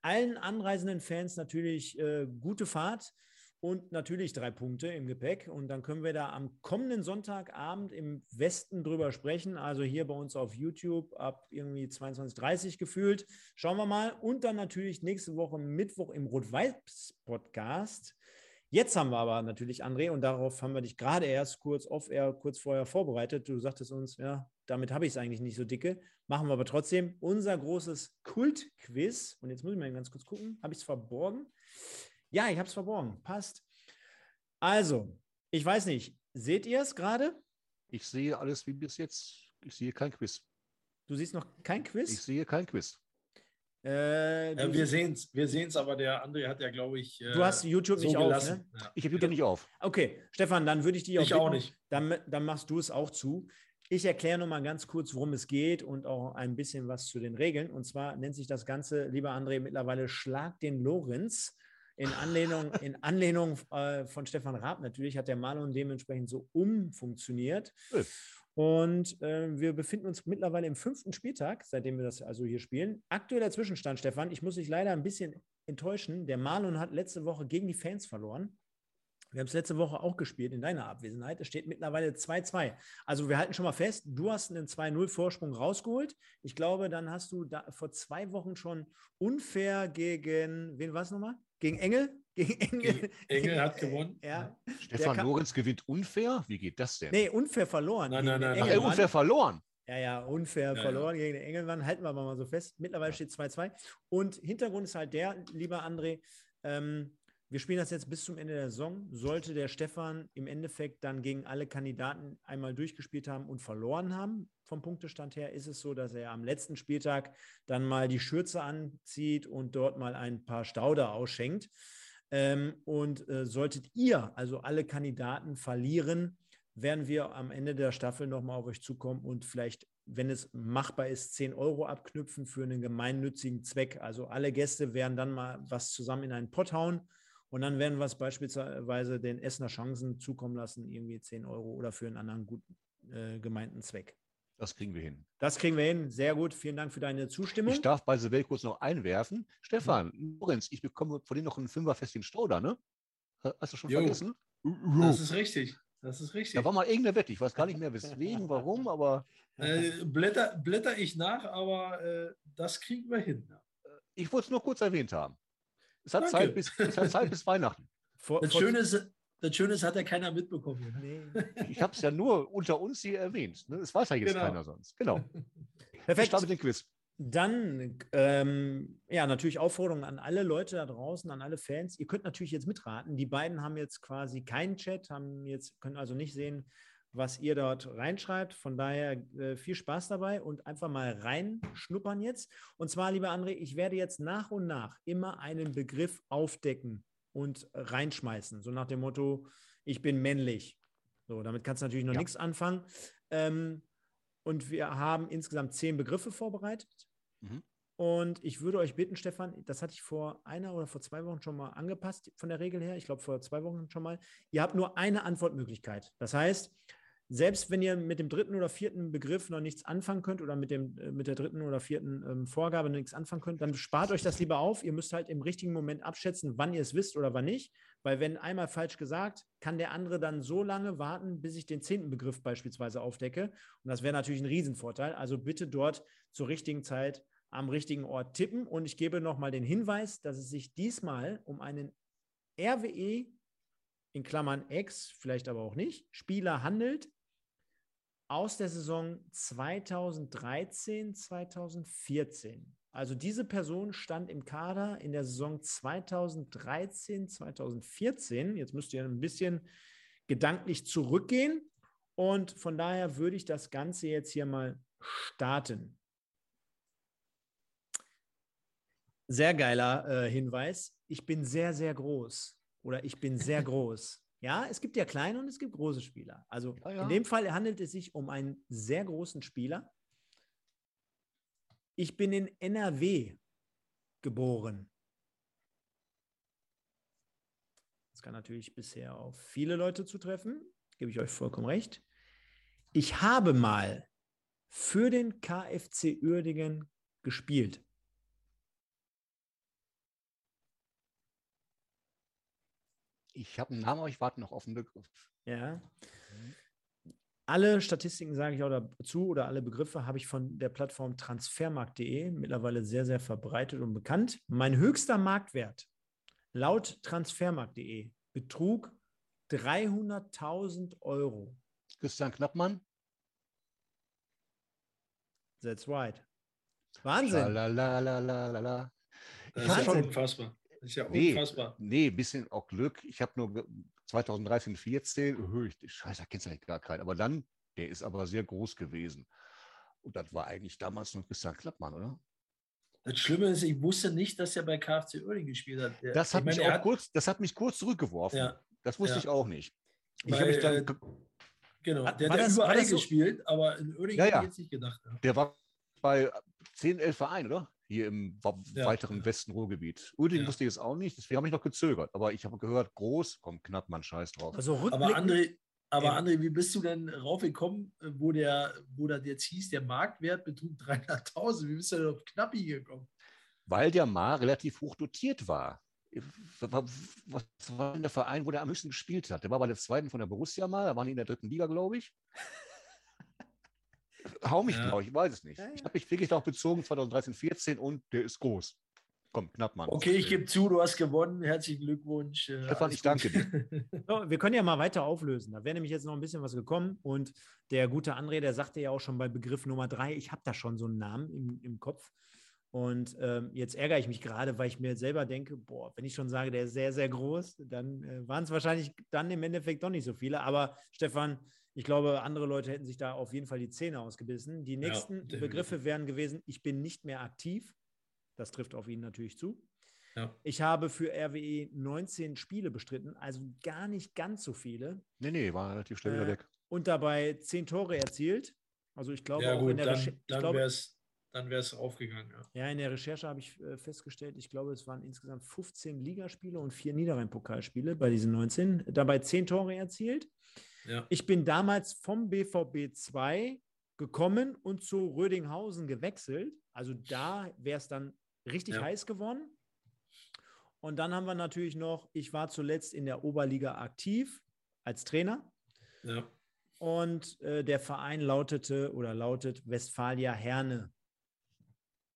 Allen anreisenden Fans natürlich äh, gute Fahrt und natürlich drei Punkte im Gepäck. Und dann können wir da am kommenden Sonntagabend im Westen drüber sprechen. Also hier bei uns auf YouTube ab irgendwie 22.30 gefühlt. Schauen wir mal. Und dann natürlich nächste Woche Mittwoch im Rot-Weiß-Podcast. Jetzt haben wir aber natürlich, André, und darauf haben wir dich gerade erst kurz off-air, kurz vorher vorbereitet. Du sagtest uns, ja, damit habe ich es eigentlich nicht so dicke. Machen wir aber trotzdem unser großes Kult-Quiz. Und jetzt muss ich mal ganz kurz gucken. Habe ich es verborgen? Ja, ich habe es verborgen. Passt. Also, ich weiß nicht, seht ihr es gerade? Ich sehe alles wie bis jetzt. Ich sehe kein Quiz. Du siehst noch kein Quiz? Ich sehe kein Quiz. Äh, ja, wir sehen es, wir sehen es, aber der André hat ja, glaube ich. Äh, du hast YouTube so nicht gelassen. auf, ne? Ja. Ich habe YouTube nicht auf. Okay, Stefan, dann würde ich dich auch. Ich bitten, auch nicht. Dann, dann machst du es auch zu. Ich erkläre nur mal ganz kurz, worum es geht und auch ein bisschen was zu den Regeln. Und zwar nennt sich das Ganze, lieber André, mittlerweile Schlag den Lorenz. In Anlehnung, in Anlehnung äh, von Stefan Raab natürlich hat der Malon dementsprechend so umfunktioniert. Und äh, wir befinden uns mittlerweile im fünften Spieltag, seitdem wir das also hier spielen. Aktueller Zwischenstand, Stefan, ich muss dich leider ein bisschen enttäuschen. Der Marlon hat letzte Woche gegen die Fans verloren. Wir haben es letzte Woche auch gespielt in deiner Abwesenheit. Es steht mittlerweile 2-2. Also wir halten schon mal fest, du hast einen 2-0-Vorsprung rausgeholt. Ich glaube, dann hast du da vor zwei Wochen schon unfair gegen, wen war es nochmal? Gegen Engel? Gegen Engel. Engel hat gewonnen. Ja. Stefan Lorenz gewinnt unfair? Wie geht das denn? Nee, unfair verloren. Nein, nein, nein. Ach, äh, unfair verloren. Ja, ja, unfair ja, verloren ja. gegen den Engelmann. Halten wir aber mal so fest. Mittlerweile steht 2-2. Und Hintergrund ist halt der, lieber André, ähm, wir spielen das jetzt bis zum Ende der Saison. Sollte der Stefan im Endeffekt dann gegen alle Kandidaten einmal durchgespielt haben und verloren haben, vom Punktestand her, ist es so, dass er am letzten Spieltag dann mal die Schürze anzieht und dort mal ein paar Stauder ausschenkt. Ähm, und äh, solltet ihr, also alle Kandidaten, verlieren, werden wir am Ende der Staffel nochmal auf euch zukommen und vielleicht, wenn es machbar ist, 10 Euro abknüpfen für einen gemeinnützigen Zweck. Also alle Gäste werden dann mal was zusammen in einen Pott hauen und dann werden wir es beispielsweise den Essener Chancen zukommen lassen, irgendwie 10 Euro oder für einen anderen gut äh, gemeinten Zweck. Das kriegen wir hin. Das kriegen wir hin. Sehr gut. Vielen Dank für deine Zustimmung. Ich darf bei Welt kurz noch einwerfen. Stefan. Lorenz, ich bekomme von dir noch einen Fünferfest Stauder, ne? Hast du schon jo. vergessen? Das ist richtig. Das ist richtig. Da war mal irgendeine Wette. Ich weiß gar nicht mehr, weswegen, warum, aber. Äh, blätter, blätter ich nach, aber äh, das kriegen wir hin. Ich wollte es nur kurz erwähnt haben. Es hat, Zeit bis, es hat Zeit bis Weihnachten. Vor, das, Schöne ist, das Schöne ist, hat ja keiner mitbekommen. Nee. Ich habe es ja nur unter uns hier erwähnt. Ne? Das weiß ja jetzt genau. keiner sonst. Genau. Perfekt. Ich starte den Quiz. Dann, ähm, ja, natürlich Aufforderung an alle Leute da draußen, an alle Fans. Ihr könnt natürlich jetzt mitraten. Die beiden haben jetzt quasi keinen Chat, haben jetzt, können also nicht sehen, was ihr dort reinschreibt. Von daher äh, viel Spaß dabei und einfach mal reinschnuppern jetzt. Und zwar, lieber André, ich werde jetzt nach und nach immer einen Begriff aufdecken und reinschmeißen. So nach dem Motto, ich bin männlich. So, damit kannst du natürlich noch ja. nichts anfangen. Ähm, und wir haben insgesamt zehn Begriffe vorbereitet. Mhm. Und ich würde euch bitten, Stefan, das hatte ich vor einer oder vor zwei Wochen schon mal angepasst von der Regel her. Ich glaube, vor zwei Wochen schon mal. Ihr habt nur eine Antwortmöglichkeit. Das heißt, selbst wenn ihr mit dem dritten oder vierten Begriff noch nichts anfangen könnt oder mit, dem, äh, mit der dritten oder vierten ähm, Vorgabe nichts anfangen könnt, dann spart euch das lieber auf. Ihr müsst halt im richtigen Moment abschätzen, wann ihr es wisst oder wann nicht. Weil wenn einmal falsch gesagt, kann der andere dann so lange warten, bis ich den zehnten Begriff beispielsweise aufdecke. Und das wäre natürlich ein Riesenvorteil. Also bitte dort zur richtigen Zeit am richtigen Ort tippen. Und ich gebe nochmal den Hinweis, dass es sich diesmal um einen RWE in Klammern X, vielleicht aber auch nicht, Spieler handelt, aus der Saison 2013, 2014. Also diese Person stand im Kader in der Saison 2013, 2014. Jetzt müsst ihr ein bisschen gedanklich zurückgehen. Und von daher würde ich das Ganze jetzt hier mal starten. Sehr geiler äh, Hinweis. Ich bin sehr, sehr groß. Oder ich bin sehr groß. Ja, es gibt ja kleine und es gibt große Spieler. Also ja, ja. in dem Fall handelt es sich um einen sehr großen Spieler. Ich bin in NRW geboren. Das kann natürlich bisher auf viele Leute zutreffen, gebe ich euch vollkommen recht. Ich habe mal für den KFC Uerdingen gespielt? Ich habe einen Namen, aber ich warte noch auf den Begriff. Ja. Alle Statistiken sage ich auch dazu oder alle Begriffe habe ich von der Plattform transfermarkt.de, mittlerweile sehr, sehr verbreitet und bekannt. Mein höchster Marktwert laut transfermarkt.de betrug 300.000 Euro. Christian Knappmann? That's right. Wahnsinn. Lalalala. Das ist schon unfassbar. Das ist ja unfassbar. Nee, ein bisschen auch Glück. Ich habe nur 2013, 14, scheiße, da kennst du ja gar keinen. Aber dann, der ist aber sehr groß gewesen. Und das war eigentlich damals noch Christian Klappmann, oder? Das Schlimme ist, ich wusste nicht, dass er bei KFC Oerding gespielt hat. Der, das, hat mich meine, auch hat, kurz, das hat mich kurz zurückgeworfen. Ja, das wusste ja. ich auch nicht. Ich Weil, mich dann, äh, genau, der hat überall so? gespielt, aber in Oerding ja, hätte ich jetzt nicht gedacht. Der war bei 10, 11 Vereinen, oder? Hier im weiteren Westen Ruhrgebiet. Uerdingen wusste ich es auch nicht, deswegen habe ich noch gezögert. Aber ich habe gehört, groß, kommt knapp, man scheiß drauf. Also aber André, aber André, wie bist du denn raufgekommen, wo der, wo das jetzt hieß, der Marktwert betrug 300.000? Wie bist du denn auf Knappi gekommen? Weil der Mar relativ hoch dotiert war. Was war denn der Verein, wo der am höchsten gespielt hat? Der war bei der zweiten von der Borussia mal, da waren die in der dritten Liga, glaube ich. Hau mich, ja. glaube ich, ich weiß es nicht. Ja, ja. Ich habe mich wirklich darauf bezogen, 2013, 14 und der ist groß. Komm, knapp, Mann. Okay, ich gebe zu, du hast gewonnen. Herzlichen Glückwunsch. Äh, Stefan, ich danke dir. So, wir können ja mal weiter auflösen. Da wäre nämlich jetzt noch ein bisschen was gekommen. Und der gute André, der sagte ja auch schon bei Begriff Nummer drei, ich habe da schon so einen Namen im, im Kopf. Und ähm, jetzt ärgere ich mich gerade, weil ich mir selber denke, boah, wenn ich schon sage, der ist sehr, sehr groß, dann äh, waren es wahrscheinlich dann im Endeffekt doch nicht so viele. Aber Stefan, ich glaube, andere Leute hätten sich da auf jeden Fall die Zähne ausgebissen. Die nächsten ja, Begriffe wären gewesen, ich bin nicht mehr aktiv. Das trifft auf ihn natürlich zu. Ja. Ich habe für RWE 19 Spiele bestritten, also gar nicht ganz so viele. Nee, nee, war relativ schnell wieder äh, weg. Und dabei 10 Tore erzielt. Also ich glaube ja, auch gut, in der Recherche. Dann wäre es dann wäre es aufgegangen. Ja. ja, in der Recherche habe ich äh, festgestellt, ich glaube, es waren insgesamt 15 Ligaspiele und vier Niederrhein-Pokalspiele bei diesen 19. Dabei 10 Tore erzielt. Ja. Ich bin damals vom BVB 2 gekommen und zu Rödinghausen gewechselt. Also da wäre es dann richtig ja. heiß geworden. Und dann haben wir natürlich noch, ich war zuletzt in der Oberliga aktiv als Trainer. Ja. Und äh, der Verein lautete oder lautet Westfalia Herne.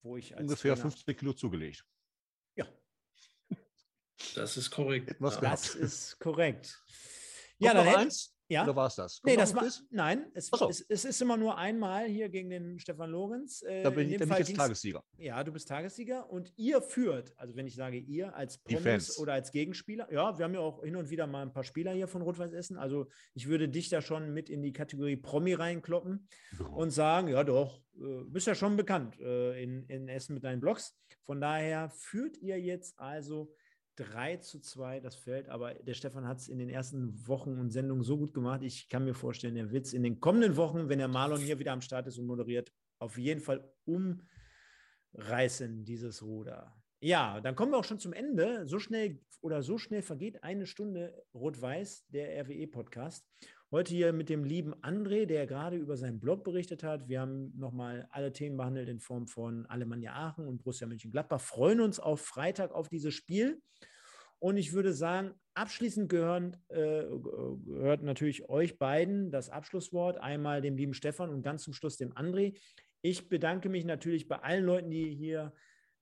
Wo ich Ungefähr Trainer, 50 Kilo zugelegt. Ja. Das ist korrekt. Das ist korrekt. Ja, dann eins. Ja? Oder war es das? nee, das war, nein, es, so. es, es, ist immer nur einmal hier gegen den Stefan Lorenz. Äh, da bin, ich, bin ich jetzt Tagessieger. Ja, du bist Tagessieger und ihr führt, also wenn ich sage ihr als Promis oder als Gegenspieler, ja, wir haben ja auch hin und wieder mal ein paar Spieler hier von Rot-Weiß Essen, also ich würde dich da schon mit in die Kategorie Promi reinkloppen oh. und sagen, ja doch, äh, bist ja schon bekannt äh, in, in Essen mit deinen Blogs. Von daher führt ihr jetzt also 3 zu 2 das Feld, aber der Stefan hat es in den ersten Wochen und Sendungen so gut gemacht. Ich kann mir vorstellen, er wird es in den kommenden Wochen, wenn der Marlon hier wieder am Start ist und moderiert, auf jeden Fall umreißen, dieses Ruder. Ja, dann kommen wir auch schon zum Ende. So schnell oder so schnell vergeht eine Stunde Rot-Weiß, der RWE-Podcast. Heute hier mit dem lieben André, der gerade über seinen Blog berichtet hat. Wir haben nochmal alle Themen behandelt in Form von Alemannia Aachen und Borussia Mönchengladbach. Freuen uns auf Freitag auf dieses Spiel. Und ich würde sagen, abschließend gehören, äh, gehört natürlich euch beiden das Abschlusswort. Einmal dem lieben Stefan und ganz zum Schluss dem André. Ich bedanke mich natürlich bei allen Leuten, die hier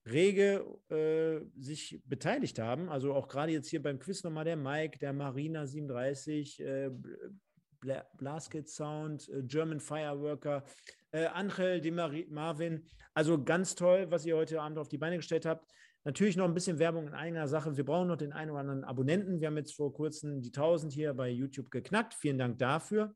rege äh, sich beteiligt haben. Also auch gerade jetzt hier beim Quiz nochmal der Mike, der Marina 37, äh, Blasket Sound, äh, German Fireworker, äh, Angel, die Marvin. Also ganz toll, was ihr heute Abend auf die Beine gestellt habt. Natürlich noch ein bisschen Werbung in eigener Sache. Wir brauchen noch den einen oder anderen Abonnenten. Wir haben jetzt vor kurzem die 1000 hier bei YouTube geknackt. Vielen Dank dafür.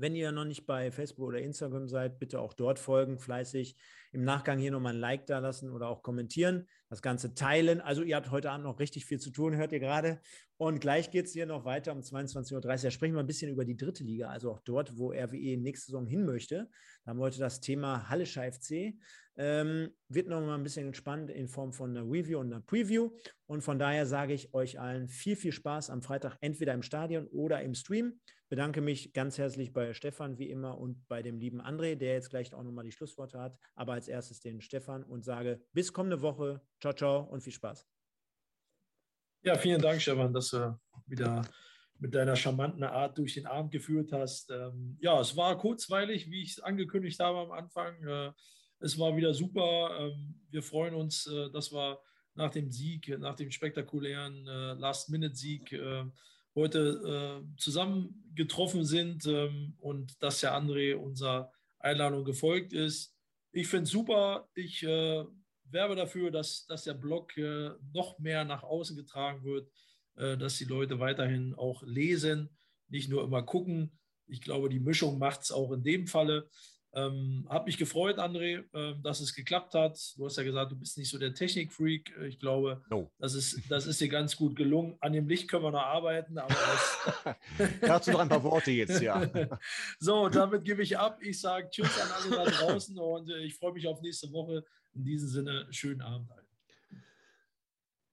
Wenn ihr noch nicht bei Facebook oder Instagram seid, bitte auch dort folgen, fleißig. im Nachgang hier nochmal ein Like da lassen oder auch kommentieren, das Ganze teilen. Also ihr habt heute Abend noch richtig viel zu tun, hört ihr gerade. Und gleich geht es hier noch weiter um 22.30 Uhr. Da sprechen wir ein bisschen über die dritte Liga, also auch dort, wo RWE nächste Saison hin möchte. Da haben wir heute das Thema Hallischer FC. Ähm, wird noch mal ein bisschen spannend in Form von einer Review und einer Preview. Und von daher sage ich euch allen viel, viel Spaß am Freitag, entweder im Stadion oder im Stream. Bedanke mich ganz herzlich bei Stefan wie immer und bei dem lieben André, der jetzt gleich auch nochmal die Schlussworte hat. Aber als erstes den Stefan und sage bis kommende Woche. Ciao, ciao und viel Spaß. Ja, vielen Dank, Stefan, dass du wieder mit deiner charmanten Art durch den Abend geführt hast. Ähm, ja, es war kurzweilig, wie ich es angekündigt habe am Anfang. Äh, es war wieder super. Ähm, wir freuen uns, äh, dass wir nach dem Sieg, nach dem spektakulären äh, Last-Minute-Sieg heute zusammen getroffen sind ähm, und dass der André unserer Einladung gefolgt ist. Ich finde es super. Ich werbe dafür, dass, dass der Blog noch mehr nach außen getragen wird, dass die Leute weiterhin auch lesen, nicht nur immer gucken. Ich glaube, die Mischung macht es auch in dem Falle. Ähm, hat mich gefreut, André, äh, dass es geklappt hat. Du hast ja gesagt, du bist nicht so der Technikfreak. Ich glaube, no. das, ist, das ist dir ganz gut gelungen. An dem Licht können wir noch arbeiten. Aber Dazu noch ein paar Worte jetzt, ja. so, damit gebe ich ab. Ich sage Tschüss an alle da draußen und äh, ich freue mich auf nächste Woche. In diesem Sinne, schönen Abend.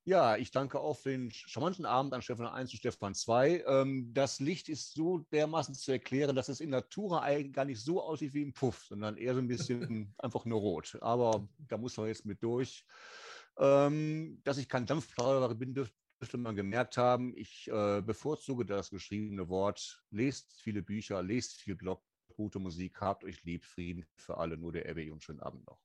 Ja, ich danke auch für den charmanten Abend an Stefan 1 und Stefan 2. Ähm, das Licht ist so dermaßen zu erklären, dass es in Natura eigentlich gar nicht so aussieht wie im Puff, sondern eher so ein bisschen einfach nur rot. Aber da muss man jetzt mit durch. Ähm, dass ich kein Dampfplauderer bin, dürfte man gemerkt haben. Ich äh, bevorzuge das geschriebene Wort. Lest viele Bücher, lest viel Blog, gute Musik, habt euch lieb, Frieden für alle, nur der RWE und schönen Abend noch.